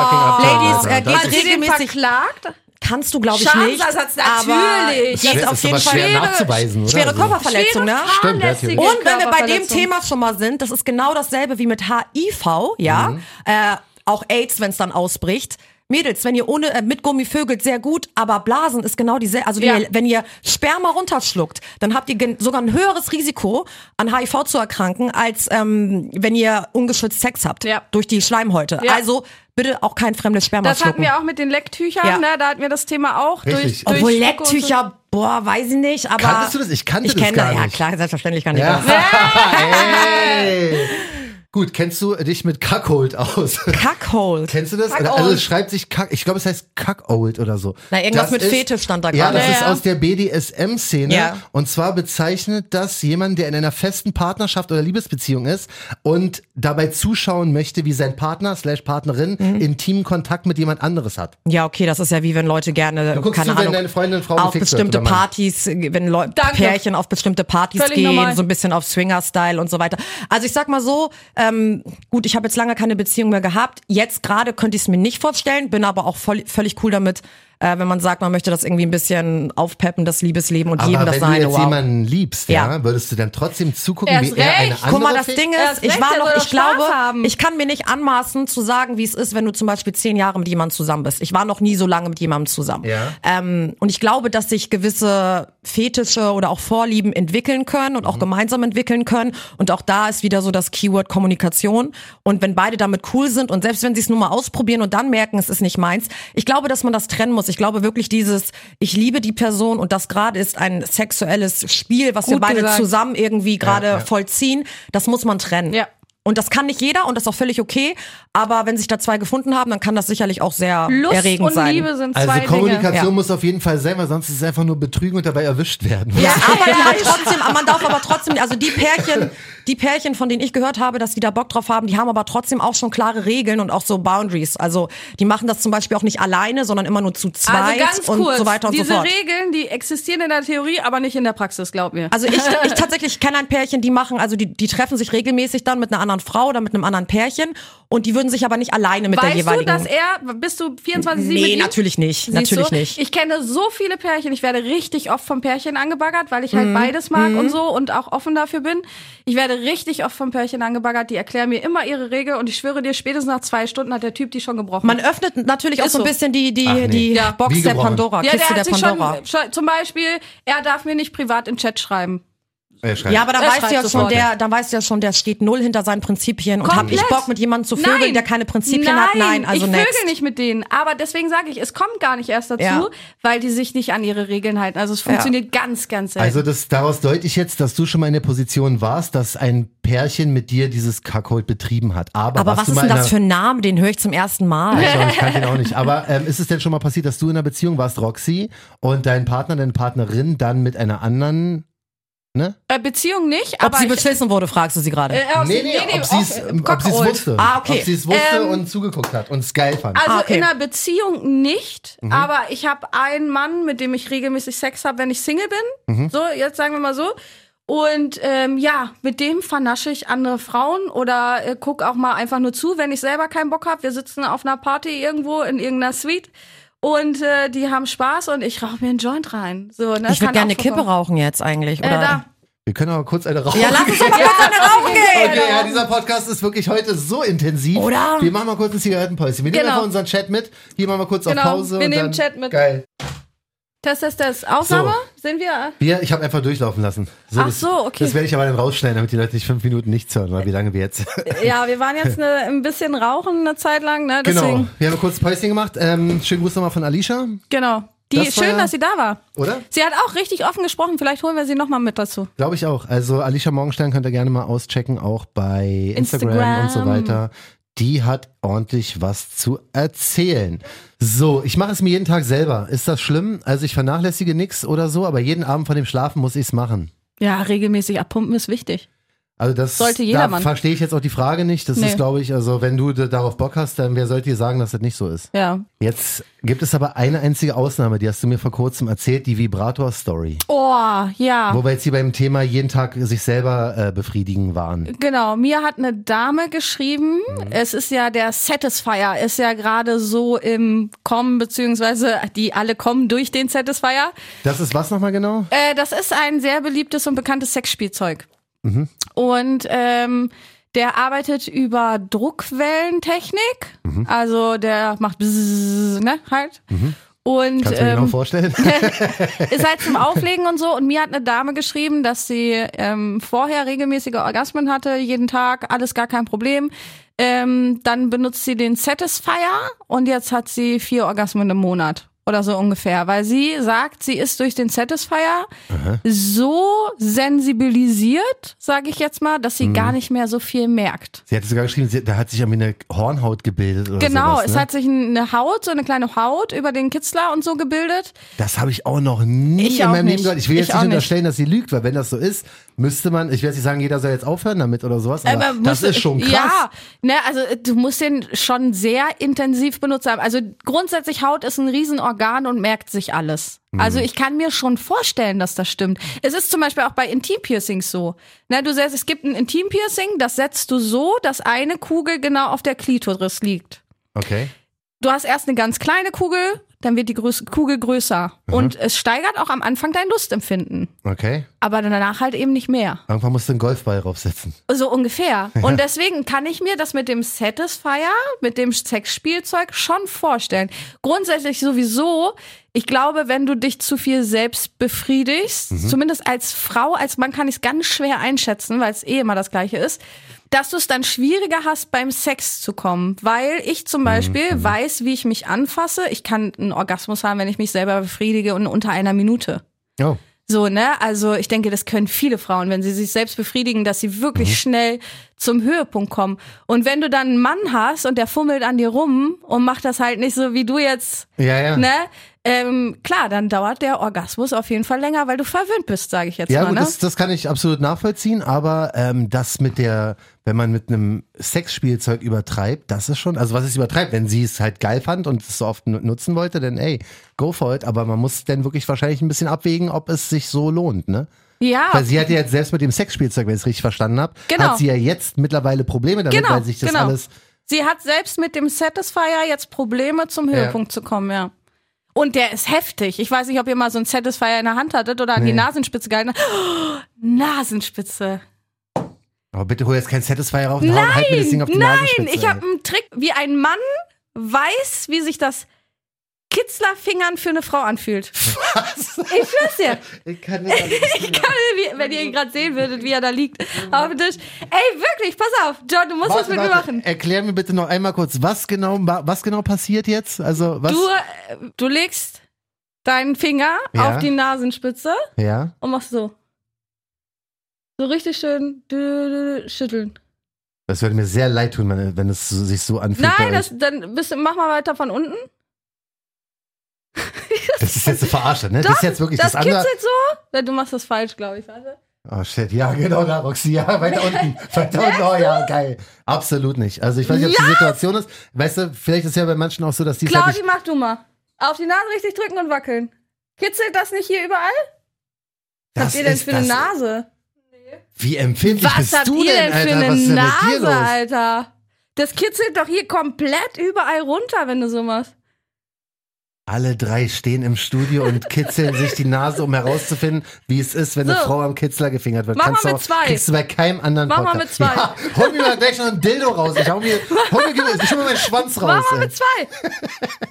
S5: Ladies, äh,
S2: Das
S5: geht
S3: den
S5: regelmäßig
S3: verklagt?
S5: Kannst du, glaube ich,
S3: Schadensersatz,
S5: nicht. Aber
S3: natürlich.
S5: ist auf jeden Fall
S2: schwer nachzuweisen, oder?
S5: schwere
S2: Also-
S5: Körperverletzung, ne?
S2: Stimmt,
S5: Und wenn wir bei dem. Thema schon mal sind, das ist genau dasselbe wie mit HIV, ja,
S2: Mhm.
S5: äh, auch AIDS, wenn es dann ausbricht. Mädels, wenn ihr ohne äh, mit Gummi vögelt, sehr gut, aber Blasen ist genau dieselbe. Also wenn,
S3: Ja.
S5: ihr, wenn ihr Sperma runterschluckt, dann habt ihr sogar ein höheres Risiko, an HIV zu erkranken, als ähm, wenn ihr ungeschützt Sex habt
S3: Ja.
S5: durch die Schleimhäute.
S3: Ja.
S5: Also bitte auch kein fremdes Sperma
S3: Das hatten
S5: schlucken.
S3: wir auch mit den Lecktüchern,
S5: Ja.
S3: ne? da hatten wir das Thema auch.
S2: Richtig.
S3: Durch,
S5: Obwohl
S3: durch Spucke und so.
S5: Lecktücher, boah, weiß ich nicht, aber.
S2: Kanntest du das? Ich kannte
S5: ich
S2: das
S5: kenne,
S2: gar
S5: Ja,
S2: nicht.
S5: klar, selbstverständlich kann ich
S2: Ja.
S5: das.
S2: Ey. Gut, kennst du dich mit Cuckold aus?
S5: Cackhole.
S2: Kennst du das?
S3: Cuckold.
S2: Also es schreibt sich Cuck, ich glaube es heißt Cuckold oder so.
S5: Na, irgendwas
S2: Das
S5: mit
S2: ist,
S5: Fetisch stand da
S2: Ja,
S5: gerade.
S2: das
S3: Ja,
S2: ist
S3: ja.
S2: aus der BDSM-Szene.
S5: Ja.
S2: Und zwar bezeichnet das jemand, der in einer festen Partnerschaft oder Liebesbeziehung ist und dabei zuschauen möchte, wie sein Partner slash Partnerin
S5: Mhm.
S2: intimen Kontakt mit jemand anderes hat.
S5: Ja, okay, das ist ja wie wenn Leute gerne,
S2: Du guckst
S5: keine
S2: zu, wenn
S5: Ahnung,
S2: deine Freundin Frau
S5: auf bestimmte. Partys, wenn Leute,
S3: Danke.
S5: Pärchen auf bestimmte Partys
S3: Völlig
S5: gehen,
S3: normal.
S5: so ein bisschen auf Swinger-Style und so weiter. Also ich sag mal so, ähm, gut, ich habe jetzt lange keine Beziehung mehr gehabt. Jetzt gerade könnte ich es mir nicht vorstellen, bin aber auch voll, völlig cool damit, äh, wenn man sagt, man möchte das irgendwie ein bisschen aufpeppen, das Liebesleben und jedem
S2: Aber
S5: das
S2: wenn du
S5: seine.
S2: jetzt
S5: Wow.
S2: jemanden liebst, ja.
S5: Ja.
S2: würdest du dann trotzdem zugucken,
S3: Erst
S2: wie er eine
S3: recht.
S2: andere
S5: Guck mal, das? Ding
S3: Er
S5: ist,
S3: ist
S5: ich
S3: recht,
S5: war noch, ich glaube,
S3: haben.
S5: ich kann mir nicht anmaßen zu sagen, wie es ist, wenn du zum Beispiel zehn Jahre mit jemandem zusammen bist. Ich war noch nie so lange mit jemandem zusammen.
S2: Ja.
S5: Ähm, und ich glaube, dass sich gewisse Fetische oder auch Vorlieben entwickeln können und auch
S2: Mhm.
S5: gemeinsam entwickeln können. Und auch da ist wieder so das Keyword Kommunikation. Und wenn beide damit cool sind und selbst wenn sie es nur mal ausprobieren und dann merken, es ist nicht meins, ich glaube, dass man das trennen muss. Ich glaube wirklich dieses, ich liebe die Person und das gerade ist ein sexuelles Spiel, was wir
S3: Gut
S5: beide
S3: gesagt.
S5: zusammen irgendwie gerade
S2: ja.
S5: vollziehen. Das muss man trennen.
S3: Ja.
S5: Und das kann nicht jeder und das ist auch völlig okay. Aber wenn sich da zwei gefunden haben, dann kann das sicherlich auch sehr
S3: Lust
S5: erregend
S3: und
S5: sein.
S3: Liebe sind
S2: Also
S3: zwei
S2: Kommunikation
S3: Dinge.
S5: Ja.
S2: muss auf jeden Fall sein, weil sonst ist es einfach nur betrügen und dabei erwischt werden.
S5: Ja, aber die haben trotzdem, man darf aber trotzdem, also die Pärchen, die Pärchen, von denen ich gehört habe, dass die da Bock drauf haben, die haben aber trotzdem auch schon klare Regeln und auch so Boundaries. Also die machen das zum Beispiel auch nicht alleine, sondern immer nur zu zweit
S3: Also ganz
S5: und
S3: kurz,
S5: so weiter und
S3: diese
S5: so fort.
S3: Regeln, die existieren in der Theorie, aber nicht in der Praxis, glaub mir.
S5: Also ich, ich tatsächlich kenne ein Pärchen, die machen, also die, die treffen sich regelmäßig dann mit einer anderen Frau oder mit einem anderen Pärchen und die würden sich aber nicht alleine mit der
S3: weißt
S5: jeweiligen.
S3: du, dass er, bist du 24 mit
S5: nee,
S3: ihm?
S5: natürlich nicht.
S3: Siehst
S5: natürlich
S3: du?
S5: nicht.
S3: Ich kenne so viele Pärchen. Ich werde richtig oft vom Pärchen angebaggert, weil ich
S5: Mhm.
S3: halt beides mag und so und auch offen dafür bin. Ich werde richtig oft vom Pärchen angebaggert. Die erklären mir immer ihre Regel und ich schwöre dir, spätestens nach zwei Stunden hat der Typ die schon gebrochen.
S5: Man öffnet natürlich auch
S3: Ist
S5: so ein bisschen die, die,
S2: Ach nee.
S5: die
S3: Ja.
S5: Box der? Pandora,
S3: ja,
S5: Kiste
S3: der
S5: der Pandora.
S3: schon, schon, zum Beispiel, er darf mir nicht privat im Chat schreiben.
S2: Schreibt.
S5: Ja, aber dann
S3: Er
S5: weißt du ja schon, der, dann weißt du ja schon, der steht null hinter seinen Prinzipien und hab ich. Bock mit jemandem zu vögeln,
S3: Nein.
S5: der keine Prinzipien
S3: Nein,
S5: hat? Nein, also
S3: ich
S5: next.
S3: vögel nicht mit denen. Aber deswegen sage ich, es kommt gar nicht erst dazu,
S5: Ja.
S3: weil die sich nicht an ihre Regeln halten. Also es funktioniert ganz, ganz selten.
S2: Also das, daraus deute ich jetzt, dass du schon mal in der Position warst, dass ein Pärchen mit dir dieses Kackhold betrieben hat. Aber,
S5: Aber was
S2: du
S5: ist
S2: mal
S5: denn das für ein Name? Den höre ich zum ersten Mal.
S2: Ich auch, ich kannte ihn auch nicht. Aber ähm, ist es denn schon mal passiert, dass du in einer Beziehung warst, Roxy, und dein Partner, deine Partnerin dann mit einer anderen, ne?
S3: äh, Beziehung nicht,
S5: Ob
S3: aber
S5: sie
S3: ich,
S5: beschissen wurde, fragst du sie gerade.
S3: äh, ob
S2: Nee,
S3: sie-
S2: nee, ob sie es ob
S3: Cockhold.
S2: wusste.
S5: Ah, okay.
S2: Ob sie es wusste
S3: Ähm,
S2: und zugeguckt hat und es geil fand.
S3: Also
S5: Ah, okay.
S3: in einer Beziehung nicht,
S2: Mhm.
S3: aber ich habe einen Mann, mit dem ich regelmäßig Sex habe, wenn ich Single bin.
S2: Mhm.
S3: So, jetzt sagen wir mal so. Und ähm, ja, mit dem vernasche ich andere Frauen oder äh, guck auch mal einfach nur zu, wenn ich selber keinen Bock habe. Wir sitzen auf einer Party irgendwo in irgendeiner Suite und äh, die haben Spaß und ich rauche mir einen Joint rein. So, ne,
S5: ich würde
S3: kann
S5: gerne eine Kippe rauchen jetzt eigentlich.
S3: Äh,
S5: Oder?
S3: da.
S2: Wir können aber kurz eine rauchen.
S5: Ja, lass uns doch mal kurz eine rauchen gehen.
S2: Okay, ja, dieser Podcast ist wirklich heute so intensiv.
S5: Oder?
S2: Wir machen mal kurz ein Zigarettenpäuschen. Wir nehmen
S3: Genau.
S2: einfach unseren Chat mit. Hier machen wir kurz
S3: Genau,
S2: auf Pause.
S3: wir
S2: und
S3: nehmen
S2: dann,
S3: Chat mit.
S2: Geil.
S3: Test, Test, Test. Aufnahme? Sind wir?
S2: Wir, ich habe einfach durchlaufen lassen.
S3: Ach
S2: das,
S3: so, okay.
S2: Das werde ich aber dann rausschneiden, damit die Leute nicht fünf Minuten nichts hören, weil wie lange wir jetzt.
S3: Ja, wir waren jetzt eine, ein bisschen rauchen eine Zeit lang, ne? Deswegen.
S2: genau. Wir haben ein kurzes Päuschen gemacht. Ähm, schönen Gruß nochmal von Alicia,
S3: Genau. Die,
S2: Das
S3: schön,
S2: ja-
S3: dass sie da war.
S2: oder?
S3: Sie hat auch richtig offen gesprochen. Vielleicht holen wir sie nochmal mit dazu.
S2: Glaube ich auch. Also Alicia Morgenstern könnt ihr gerne mal auschecken, auch bei Instagram,
S3: Instagram.
S2: und so weiter. Die hat ordentlich was zu erzählen. So, ich mache es mir jeden Tag selber. Ist das schlimm? Also ich vernachlässige nichts oder so, aber jeden Abend vor dem Schlafen muss ich es machen.
S3: Ja, regelmäßig abpumpen ist wichtig.
S2: Also das
S3: Sollte
S2: da
S3: jedermann.
S2: verstehe ich jetzt auch die Frage nicht. Das
S3: Nee.
S2: ist, glaube ich, also wenn du da- darauf Bock hast, dann wer sollte dir sagen, dass das nicht so ist?
S3: Ja.
S2: Jetzt gibt es aber eine einzige Ausnahme, die hast du mir vor kurzem erzählt, die Vibrator-Story.
S3: Oh, ja.
S2: Wo wir jetzt hier beim Thema jeden Tag sich selber äh, befriedigen waren.
S3: Genau, mir hat eine Dame geschrieben, es ist ja der Satisfier, ist ja gerade so im Kommen, beziehungsweise die alle kommen durch den Satisfier.
S2: Das ist was nochmal genau?
S3: Äh, das ist ein sehr beliebtes und bekanntes Sexspielzeug. Und ähm, der arbeitet über Druckwellentechnik. Also der macht bzzz, ne, halt. Und
S2: Kannst du mir genau
S3: ähm,
S2: vorstellen?
S3: ist halt zum Auflegen und so. Und mir hat eine Dame geschrieben, dass sie ähm, vorher regelmäßige Orgasmen hatte, jeden Tag, alles gar kein Problem. Ähm, dann benutzt sie den Satisfier und jetzt hat sie vier Orgasmen im Monat. Oder so ungefähr, weil sie sagt, sie ist durch den Satisfier so sensibilisiert, sage ich jetzt mal, dass sie gar nicht mehr so viel merkt.
S2: Sie hat sogar geschrieben, sie, da hat sich irgendwie eine Hornhaut gebildet oder
S3: Genau,
S2: sowas,
S3: es
S2: ne?
S3: hat sich eine Haut, so eine kleine Haut über den Kitzler und so gebildet.
S2: Das habe ich auch noch nie
S3: Ich
S2: in meinem Leben
S3: nicht.
S2: gehört. Ich will jetzt
S3: Ich
S2: nicht
S3: auch nicht.
S2: unterstellen, dass sie lügt, weil wenn das so ist, müsste man, ich jetzt nicht sagen, jeder soll jetzt aufhören damit oder sowas, aber
S3: Aber
S2: das ist schon krass.
S3: Ja, ne, also du musst den schon sehr intensiv benutzt haben. Also grundsätzlich Haut ist ein Riesenorgan und merkt sich alles.
S2: Mhm.
S3: Also ich kann mir schon vorstellen, dass das stimmt. Es ist zum Beispiel auch bei Intimpiercings so. Ne, du sagst, es gibt ein Intimpiercing, das setzt du so, dass eine Kugel genau auf der Klitoris liegt.
S2: Okay.
S3: Du hast erst eine ganz kleine Kugel, dann wird die Größ Kugel größer.
S2: Mhm.
S3: Und es steigert auch am Anfang dein Lustempfinden.
S2: Okay.
S3: Aber danach halt eben nicht mehr.
S2: Irgendwann musst du einen Golfball draufsetzen.
S3: So ungefähr. Und deswegen kann ich mir das mit dem Satisfier, mit dem Sexspielzeug schon vorstellen. Grundsätzlich sowieso, Ich glaube, wenn du dich zu viel selbst befriedigst,
S2: Mhm.
S3: zumindest als Frau, als Mann kann ich es ganz schwer einschätzen, weil es eh immer das Gleiche ist, dass du es dann schwieriger hast, beim Sex zu kommen. Weil ich zum Beispiel
S2: Mhm.
S3: weiß, wie ich mich anfasse. Ich kann einen Orgasmus haben, wenn ich mich selber befriedige und unter einer Minute.
S2: Oh.
S3: So, ne? Also ich denke, das können viele Frauen, wenn sie sich selbst befriedigen, dass sie wirklich schnell zum Höhepunkt kommen. Und wenn du dann einen Mann hast und der fummelt an dir rum und macht das halt nicht so wie du jetzt,
S2: Ja, ja.
S3: ne? Ähm, klar, dann dauert der Orgasmus auf jeden Fall länger, weil du verwöhnt bist, sage ich jetzt
S2: Ja,
S3: mal.
S2: gut,
S3: Ne?
S2: das, das kann ich absolut nachvollziehen, aber ähm, das mit der, wenn man mit einem Sexspielzeug übertreibt, das ist schon, also was ist übertreibt, wenn sie es halt geil fand und es so oft nu- nutzen wollte, dann ey, go for it, aber man muss dann wirklich wahrscheinlich ein bisschen abwägen, ob es sich so lohnt, ne?
S3: ja,
S2: Weil sie hat ja jetzt selbst mit dem Sexspielzeug, wenn ich es richtig verstanden habe,
S3: Genau.
S2: hat sie ja jetzt mittlerweile Probleme damit,
S3: Genau,
S2: weil sich das
S3: genau.
S2: alles.
S3: sie hat selbst mit dem Satisfier jetzt Probleme zum Höhepunkt zu kommen, ja. Und der ist heftig. Ich weiß nicht, ob ihr mal so einen Satisfier in der Hand hattet oder an die
S2: Nee.
S3: Nasenspitze gehalten habt. Oh, Nasenspitze.
S2: Aber bitte hol jetzt kein Satisfier rauf und hau- halt mir das Ding auf die
S3: Nein,
S2: Nasenspitze.
S3: ich habe einen Trick, wie ein Mann weiß, wie sich das Kitzlerfingern für eine Frau anfühlt.
S2: Was?
S3: Ich schwör's dir.
S2: Ich kann das
S3: Ich kann, wie, wenn ihr ihn gerade sehen würdet, wie er da liegt auf dem Tisch. Ey, wirklich, pass auf. John, du musst was
S2: Warte,
S3: mit mir machen.
S2: Erklär mir bitte noch einmal kurz, was genau, was genau passiert jetzt? Also, was?
S3: Du, du legst deinen Finger
S2: Ja.
S3: auf die Nasenspitze
S2: ja.
S3: und machst so. So richtig schön schütteln.
S2: Das würde mir sehr leid tun, wenn, wenn es sich so anfühlt.
S3: Nein, das, dann bist mach mal weiter von unten.
S2: Das ist jetzt eine Verarsche, ne? das ist jetzt wirklich
S3: Das
S2: das, andere.
S3: kitzelt so. Du machst das falsch, glaube ich. Warte.
S2: Oh shit, ja, genau da, Roxy. Ja, weiter unten. Weiter unten. Oh ja, geil. Absolut nicht. Also ich weiß nicht, ob es die Situation ist. Weißt du, vielleicht ist ja bei manchen auch so, dass die halt
S3: Claudi,
S2: nicht,
S3: mach du mal. Auf die Nase richtig drücken und wackeln. Kitzelt das nicht hier überall? Was
S2: das
S3: habt ihr denn für eine Nase?
S2: Wie empfindlich
S3: Was
S2: bist
S3: habt
S2: du
S3: ihr
S2: denn,
S3: denn für
S2: Alter?
S3: eine Nase? Alter? Das kitzelt doch hier komplett überall runter, wenn du so machst.
S2: Alle drei stehen im Studio und kitzeln sich die Nase, um herauszufinden, wie es ist, wenn eine
S3: So.
S2: Frau am Kitzler gefingert wird.
S3: Mach
S2: Kannst
S3: mal mit
S2: auch,
S3: zwei.
S2: Kriegst du bei keinem anderen
S3: Mach mal
S2: Podcast.
S3: mit zwei.
S2: Ja, hol mir mal gleich noch ein Dildo raus. Ich hau mir, hol mir, ich hol mir meinen Schwanz raus.
S3: Mach mal mit zwei.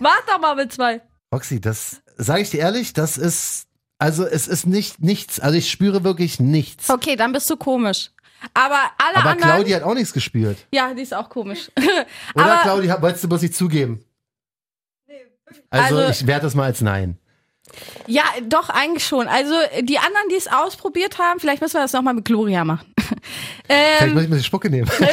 S3: Mach doch mal mit zwei.
S2: Roxy, das sage ich dir ehrlich, das ist, also es ist nicht nichts. Also ich spüre wirklich nichts.
S3: Okay, dann bist du komisch. Aber alle
S2: Aber
S3: anderen.
S2: Claudia hat auch nichts gespürt.
S3: ja, die ist auch komisch.
S2: Oder
S3: Aber
S2: Claudia, wolltest du bloß nicht zugeben? Also,
S3: Also-
S2: ich werte das mal als Nein.
S3: ja, doch, eigentlich schon. Also die anderen, die es ausprobiert haben, vielleicht müssen wir das nochmal mit Gloria machen.
S2: Vielleicht
S3: ähm,
S2: muss ich mir die Spucke nehmen.
S3: ja,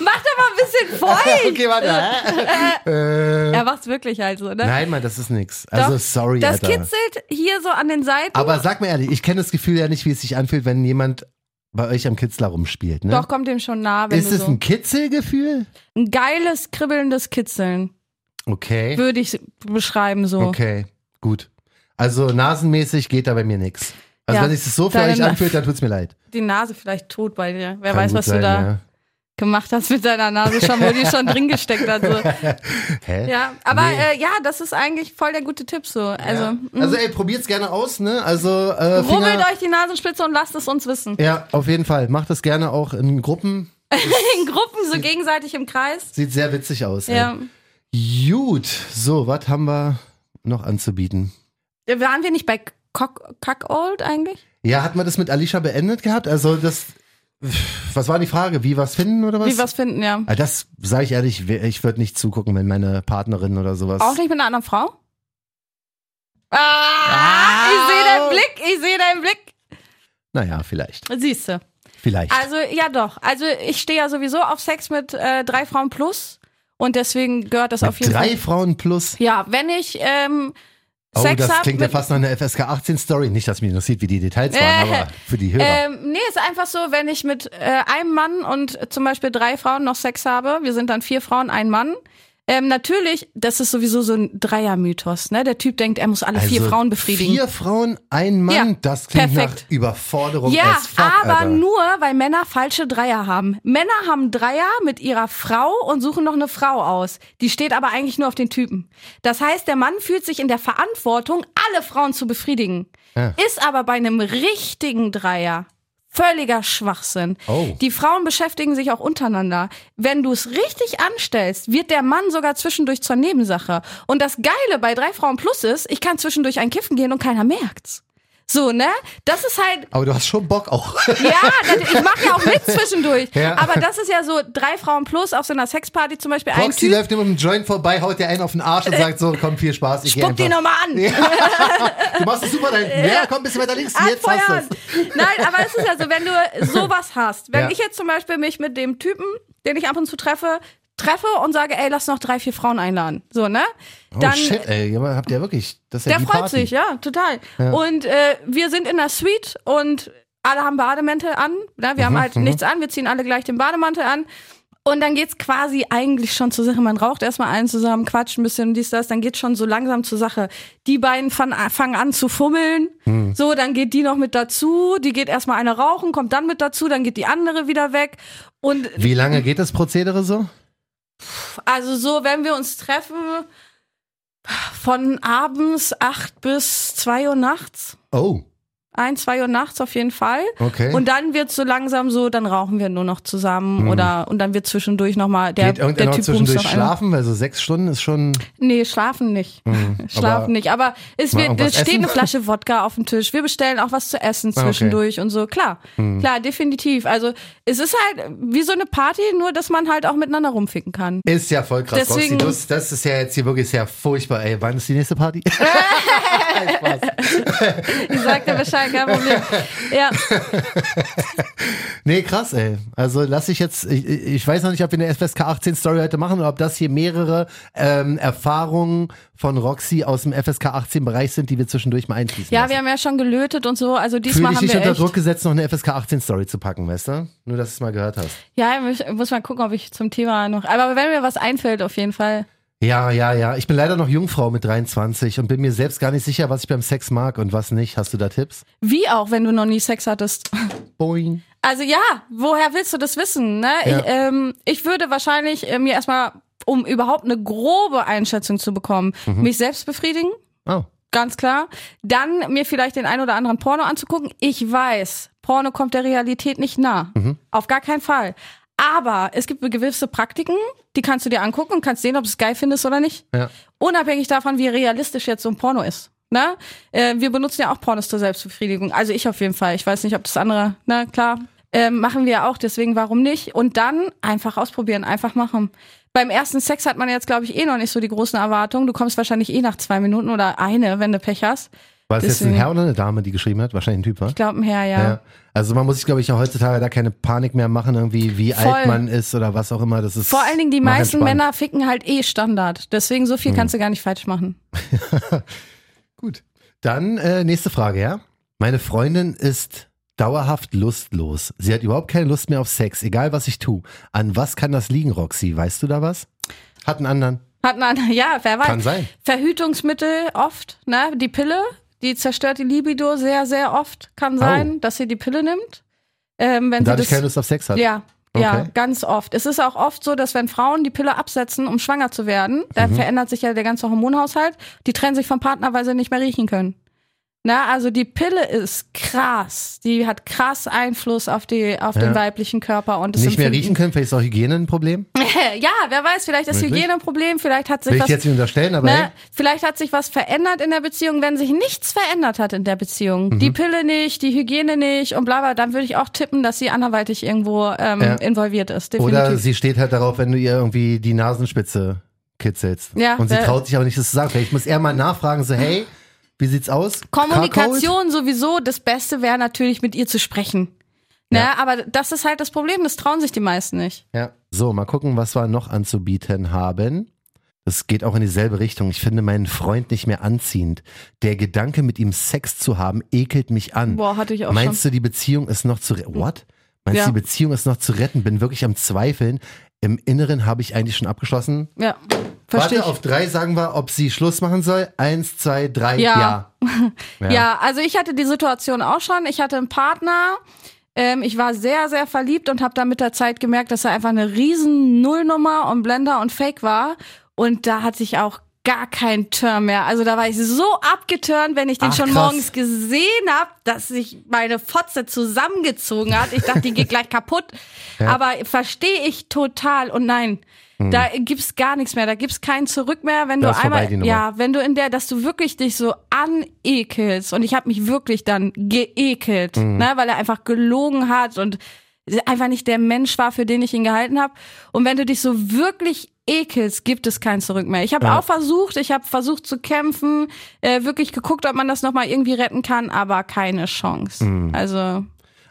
S3: mach doch mal ein bisschen feucht.
S2: okay, warte. äh,
S3: Er macht's wirklich halt so, ne?
S2: nein, Mann, das ist nix. Also
S3: Doch,
S2: sorry,
S3: Das
S2: Alter.
S3: kitzelt hier so an den Seiten.
S2: Aber sag mir ehrlich, ich kenne das Gefühl ja nicht, wie es sich anfühlt, wenn jemand bei euch am Kitzler rumspielt. Ne?
S3: Doch, kommt dem schon nah, wenn
S2: ist es
S3: so.
S2: ein Kitzelgefühl?
S3: Ein geiles, kribbelndes Kitzeln,
S2: Okay.
S3: würde ich beschreiben so.
S2: Okay, gut. Also nasenmäßig geht da bei mir nix. Also
S3: Ja,
S2: wenn es sich so für euch anfühlt, dann tut's mir leid.
S3: Die Nase vielleicht tot bei dir. Wer
S2: Kann
S3: weiß, was
S2: sein,
S3: du da
S2: Ja.
S3: gemacht hast mit deiner Nase schon, wo die schon drin gesteckt hat. So.
S2: Hä?
S3: Ja, aber
S2: Nee.
S3: äh, ja, das ist eigentlich voll der gute Tipp so. Also,
S2: ja.
S3: mh.
S2: also ey, probiert's gerne aus, ne? Also äh,
S3: rubbelt
S2: Finger.
S3: euch die Nasenspitze und lasst es uns wissen.
S2: Ja, auf jeden Fall. Macht das gerne auch in Gruppen.
S3: In Gruppen, so gegenseitig im Kreis.
S2: Sieht sehr witzig aus. ey. Gut, so, was haben wir noch anzubieten?
S3: Waren wir nicht bei Cock, Cockold eigentlich?
S2: Ja, hat man das mit Alicia beendet gehabt? Also das, was war die Frage? Wie was finden oder was?
S3: Wie was finden, ja.
S2: Ah, Das sage ich ehrlich, ich würde nicht zugucken, wenn meine Partnerin oder sowas.
S3: Auch nicht mit einer anderen Frau? Ah, ich sehe deinen Blick, ich sehe deinen Blick.
S2: Naja, vielleicht.
S3: Siehst du.
S2: Vielleicht.
S3: Also, ja doch. Also, ich stehe ja sowieso auf Sex mit äh, drei Frauen plus. Und deswegen gehört das
S2: mit
S3: auf jeden
S2: drei
S3: Fall.
S2: Frauen plus.
S3: Ja, wenn ich ähm,
S2: Oh,
S3: Sex
S2: das klingt ja fast nach einer FSK 18 Story. Nicht, dass mich interessiert, wie die Details waren,
S3: Äh,
S2: aber für die Hörer.
S3: Ähm, nee, ist einfach so, wenn ich mit äh, einem Mann und zum Beispiel drei Frauen noch Sex habe, wir sind dann vier Frauen, ein Mann. Ähm, natürlich, das ist sowieso so ein Dreier-Mythos, ne? Der Typ denkt, er muss alle vier
S2: Also
S3: Frauen befriedigen.
S2: Vier Frauen, ein Mann,
S3: Ja,
S2: das klingt
S3: perfekt.
S2: nach Überforderung
S3: ja,
S2: fuck,
S3: aber
S2: Alter.
S3: nur, weil Männer falsche Dreier haben. Männer haben Dreier mit ihrer Frau und suchen noch eine Frau aus. Die steht aber eigentlich nur auf den Typen. Das heißt, der Mann fühlt sich in der Verantwortung, alle Frauen zu befriedigen.
S2: Ja.
S3: Ist aber bei einem richtigen Dreier Völliger Schwachsinn.
S2: Oh.
S3: Die Frauen beschäftigen sich auch untereinander. Wenn du es richtig anstellst, wird der Mann sogar zwischendurch zur Nebensache. Und das Geile bei drei Frauen plus ist, ich kann zwischendurch ein Kiffen gehen und keiner merkt's. So, ne? Das ist halt,
S2: Aber du hast schon Bock auch.
S3: ja, ich mache ja auch mit zwischendurch.
S2: Ja.
S3: Aber das ist ja so drei Frauen plus auf so einer Sexparty zum Beispiel ein
S2: Roxy
S3: Typ.
S2: läuft immer mit dem Joint vorbei, haut dir einen auf den Arsch und sagt so, komm, viel Spaß. Ich
S3: Spuck die nochmal an.
S2: Du machst es super da hinten. Ja, komm, ein bisschen weiter links. Jetzt hast du
S3: Anfeuern.
S2: es.
S3: Nein, aber es ist ja so, wenn du sowas hast, wenn
S2: Ja.
S3: ich jetzt zum Beispiel mich mit dem Typen, den ich ab und zu treffe, treffe und sage, ey, lass noch drei, vier Frauen einladen. So, ne?
S2: Oh
S3: Dann,
S2: shit, ey. Habt ihr wirklich, das ist ja
S3: der freut
S2: Party.
S3: sich, ja, total. Und äh, wir sind in der Suite und alle haben Bademäntel an. Ne? Wir haben
S2: Mhm,
S3: halt nichts an, wir ziehen alle gleich den Bademantel an. Und dann geht's quasi eigentlich schon zur Sache. Man raucht erstmal einen zusammen, quatscht ein bisschen dies, das, dann geht's schon so langsam zur Sache. Die beiden fan- fangen an zu fummeln.
S2: Mhm.
S3: So, dann geht die noch mit dazu. Die geht erstmal eine rauchen, kommt dann mit dazu, dann geht die andere wieder weg. Und
S2: Wie lange geht das Prozedere so?
S3: Also so, wenn wir uns treffen, von abends acht bis zwei Uhr nachts.
S2: Oh,
S3: Ein, zwei Uhr nachts auf jeden Fall.
S2: okay.
S3: Und dann wird so langsam so, dann rauchen wir nur noch zusammen oder und dann wird zwischendurch nochmal der,
S2: geht
S3: der Typ
S2: zwischendurch schlafen? Weil so sechs Stunden ist schon.
S3: Nee, schlafen nicht. schlafen
S2: aber
S3: nicht. Aber es, wird, es steht
S2: essen?
S3: eine Flasche Wodka auf dem Tisch. Wir bestellen auch was zu essen
S2: Ah, okay.
S3: Zwischendurch und so. Klar, klar, definitiv. Also es ist halt wie so eine Party, nur dass man halt auch miteinander rumficken kann.
S2: Ist ja voll krass,
S3: Deswegen-
S2: Roxy. Das, das ist ja jetzt hier wirklich sehr furchtbar. Ey, wann ist die nächste Party?
S3: Ich sagte Bescheid, kein Problem. Ja,
S2: Nee, krass, ey. Also lass ich jetzt, ich, ich weiß noch nicht, ob wir eine FSK 18 Story heute machen oder ob das hier mehrere ähm, Erfahrungen von Roxy aus dem FSK 18 Bereich sind, die wir zwischendurch mal einschließen
S3: ja,
S2: lassen.
S3: wir haben ja schon gelötet und so. Also
S2: Fühl
S3: diesmal
S2: dich
S3: haben wir
S2: unter
S3: echt.
S2: Druck gesetzt, noch eine FSK 18 Story zu packen, weißt du? Nur, dass du es mal gehört hast.
S3: Ja, ich muss mal gucken, ob ich zum Thema noch. Aber wenn mir was einfällt, auf jeden Fall.
S2: Ja, ja, ja. Ich bin leider noch Jungfrau mit 23 und bin mir selbst gar nicht sicher, was ich beim Sex mag und was nicht. Hast du da Tipps?
S3: Wie auch, wenn du noch nie Sex hattest.
S2: Boing.
S3: Also ja, woher willst du das wissen? Ne?
S2: Ja.
S3: Ich, ähm, ich würde wahrscheinlich äh, mir erstmal, um überhaupt eine grobe Einschätzung zu bekommen,
S2: Mhm.
S3: mich selbst befriedigen.
S2: Oh.
S3: Ganz klar. Dann mir vielleicht den ein oder anderen Porno anzugucken. Ich weiß, Porno kommt der Realität nicht nah.
S2: Mhm.
S3: Auf gar keinen Fall. Aber es gibt gewisse Praktiken, die kannst du dir angucken und kannst sehen, ob du es geil findest oder nicht.
S2: Ja.
S3: Unabhängig davon, wie realistisch jetzt so ein Porno ist. Ne? Äh, wir benutzen ja auch Pornos zur Selbstbefriedigung. Also ich auf jeden Fall. Ich weiß nicht, ob das andere, na klar. Ähm, machen wir auch, deswegen warum nicht? Und dann einfach ausprobieren, einfach machen. Beim ersten Sex hat man jetzt, glaube ich, eh noch nicht so die großen Erwartungen. Du kommst wahrscheinlich eh nach zwei Minuten oder eine, wenn du Pech hast.
S2: War es jetzt ein Herr oder eine Dame, die geschrieben hat? Wahrscheinlich ein Typ, war?
S3: Ich glaube, ein Herr, ja.
S2: Ja. Also man muss sich, glaube ich, ja heutzutage da keine Panik mehr machen, irgendwie, wie
S3: Voll.
S2: alt man ist oder was auch immer. Das ist
S3: Vor allen Dingen die meisten
S2: entspannt.
S3: Männer ficken halt eh Standard. Deswegen so
S2: Hm.
S3: viel kannst du gar nicht falsch machen.
S2: Gut. Dann äh, nächste Frage, ja? Meine Freundin ist dauerhaft lustlos. Sie hat überhaupt keine Lust mehr auf Sex, egal was ich tue. An was kann das liegen, Roxy? Weißt du da was? Hat einen anderen.
S3: Hat man, ja, wer weiß.
S2: Kann sein.
S3: Verhütungsmittel oft, ne? Die Pille, die zerstört die Libido sehr, sehr oft. Kann sein, dass sie die Pille nimmt. Ähm, wenn
S2: Und
S3: sie
S2: dadurch
S3: das,
S2: keine Lust auf Sex hat.
S3: Ja, ja,
S2: Okay.
S3: ganz oft. Es ist auch oft so, dass wenn Frauen die Pille absetzen, um schwanger zu werden, dann verändert sich ja der ganze Hormonhaushalt. Die trennen sich vom Partner, weil sie nicht mehr riechen können. Na, also die Pille ist krass. Die hat krass Einfluss auf die, auf
S2: Ja.
S3: den weiblichen Körper und das
S2: Nicht mehr riechen können, vielleicht ist auch Hygiene ein Problem.
S3: Ja, wer weiß, vielleicht ist? Hygiene ein Problem, vielleicht hat sich
S2: Will ich
S3: was
S2: dir jetzt nicht unterstellen, aber
S3: Ne? Vielleicht hat sich was verändert in der Beziehung, wenn sich nichts verändert hat in der Beziehung.
S2: Mhm.
S3: Die Pille nicht, die Hygiene nicht und bla bla, dann würde ich auch tippen, dass sie anderweitig irgendwo ähm,
S2: Ja.
S3: involviert ist. Definitiv.
S2: Oder sie steht halt darauf, wenn du ihr irgendwie die Nasenspitze kitzelst.
S3: Ja,
S2: Und sie traut sich aber nicht, das zu sagen. Vielleicht muss er mal nachfragen, so, hey, wie sieht's aus?
S3: Kommunikation sowieso, das Beste wäre natürlich mit ihr zu sprechen. Ne?
S2: Ja.
S3: Aber das ist halt das Problem, das trauen sich die meisten nicht.
S2: Ja. So, mal gucken, was wir noch anzubieten haben. Das geht auch in dieselbe Richtung. Ich finde meinen Freund nicht mehr anziehend. Der Gedanke, mit ihm Sex zu haben, ekelt mich an.
S3: Boah, hatte ich auch
S2: Meinst du, die Beziehung ist noch zu retten? What? Meinst
S3: Ja.
S2: du, die Beziehung ist noch zu retten? Bin wirklich am Zweifeln. Im Inneren habe ich eigentlich schon abgeschlossen.
S3: schon. Ja, verstehe
S2: Warte, auf drei sagen wir, ob sie Schluss machen soll. Eins, zwei, drei,
S3: Ja.
S2: ja.
S3: Ja. also ich hatte die Situation auch schon. Ich hatte einen Partner. Ähm, ich war sehr, sehr verliebt und habe dann mit der Zeit gemerkt, dass er einfach eine riesen Nullnummer und Blender und Fake war. Und da hatte ich auch gar kein Turn mehr. Also da war ich so abgeturnt, wenn ich den
S2: Ach,
S3: schon
S2: krass.
S3: morgens gesehen habe, dass sich meine Fotze zusammengezogen hat. Ich dachte, die geht gleich kaputt. Aber verstehe ich total. Und nein, da gibt's gar nichts mehr. Da gibt's kein Zurück mehr, wenn
S2: Mhm. Da
S3: du
S2: vorbei,
S3: einmal,
S2: Nummer.
S3: ja, wenn du in der, dass du wirklich dich so anekelst. Und ich habe mich wirklich dann geekelt,
S2: Mhm.
S3: ne, weil er einfach gelogen hat und einfach nicht der Mensch war, für den ich ihn gehalten habe. Und wenn du dich so wirklich ekelst, gibt es kein Zurück mehr. Ich habe
S2: Ja.
S3: auch versucht, ich habe versucht zu kämpfen, äh, wirklich geguckt, ob man das nochmal irgendwie retten kann, aber keine Chance.
S2: Mhm.
S3: Also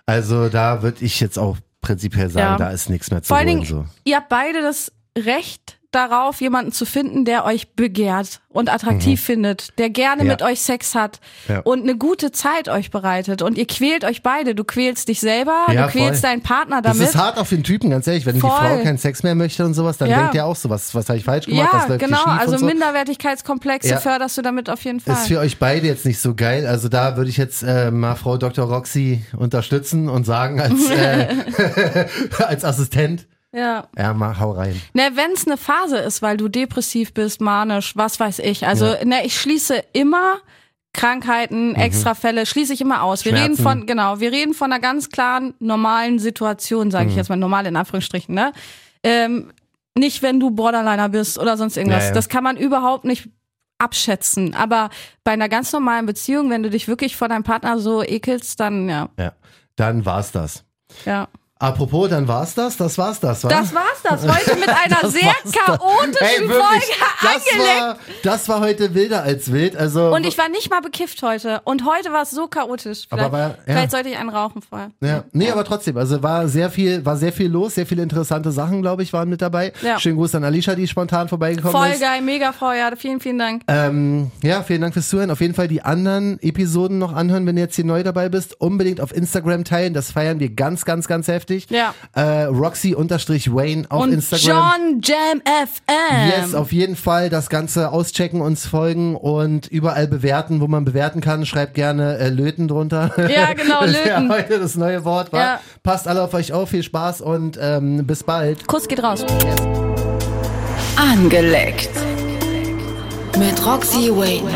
S2: Also da würde ich jetzt auch prinzipiell sagen,
S3: Ja.
S2: da ist nichts mehr zu
S3: vor allen
S2: holen.
S3: Dingen,
S2: So.
S3: ihr habt beide das Recht darauf, jemanden zu finden, der euch begehrt und attraktiv findet, der gerne
S2: Mhm. Ja.
S3: mit euch Sex hat
S2: Ja.
S3: und eine gute Zeit euch bereitet. Und ihr quält euch beide. Du quälst dich selber,
S2: Ja,
S3: du quälst
S2: voll.
S3: deinen Partner
S2: Das
S3: damit.
S2: ist hart für den Typen, ganz ehrlich. Wenn
S3: Voll.
S2: die Frau keinen Sex mehr möchte und sowas, dann denkt er auch so, was, was habe ich falsch gemacht,
S3: ja,
S2: läuft hier
S3: genau. Also
S2: so.
S3: Minderwertigkeitskomplexe förderst du damit auf jeden Fall.
S2: Ist für euch beide jetzt nicht so geil. Also da würde ich jetzt äh, mal Frau Dr. Roxy unterstützen und sagen als, äh, als Assistent,
S3: ja.
S2: ja, mal hau rein.
S3: Ne, wenn es eine Phase ist, weil du depressiv bist, manisch, was weiß ich. Also,
S2: Ja.
S3: ne, ich schließe immer Krankheiten, Extrafälle, schließe ich immer aus. Wir
S2: Mhm. Schmerzen.
S3: reden von, genau, wir reden von einer ganz klaren, normalen Situation, sage ich
S2: Mhm.
S3: jetzt mal, normal in Anführungsstrichen, ne? Ähm, nicht, wenn du Borderliner bist oder sonst irgendwas.
S2: Ja, ja.
S3: Das kann man überhaupt nicht abschätzen. Aber bei einer ganz normalen Beziehung, wenn du dich wirklich vor deinem Partner so ekelst, dann ja,
S2: Ja, dann war's das.
S3: ja.
S2: Apropos, dann war's das, das war's das, wa?
S3: Das war's das. Heute mit einer sehr chaotischen
S2: Hey,
S3: Folge
S2: das
S3: angelegt.
S2: war, das war heute wilder als wild. Also,
S3: Und ich war nicht mal bekifft heute. Und heute war es so chaotisch. Vielleicht,
S2: Aber war- ja.
S3: vielleicht sollte ich einen rauchen vorher.
S2: Ja, nee, aber trotzdem, also war sehr viel, war sehr viel los, sehr viele interessante Sachen, glaube ich, waren mit dabei.
S3: Ja.
S2: Schönen Gruß an Alicia, die spontan vorbeigekommen
S3: Voll
S2: ist.
S3: geil, mega ja, vielen, vielen Dank.
S2: Ähm, ja, vielen Dank fürs Zuhören. Auf jeden Fall die anderen Episoden noch anhören, wenn du jetzt hier neu dabei bist. Unbedingt auf Instagram teilen, das feiern wir ganz, ganz, ganz heftig.
S3: Ja.
S2: Äh, Roxy-Wayne auf
S3: Und
S2: Instagram.
S3: John Jam FM.
S2: Yes, auf jeden Fall das Ganze auschecken, uns folgen und überall bewerten, wo man bewerten kann. Schreibt gerne äh, Löten drunter.
S3: Ja, genau,
S2: das ist ja
S3: Löten.
S2: heute das neue Wort. War.
S3: Ja.
S2: Passt alle auf euch auf, viel Spaß und ähm, bis bald.
S3: Kuss geht raus.
S1: Angeleckt. Mit Roxy Wayne.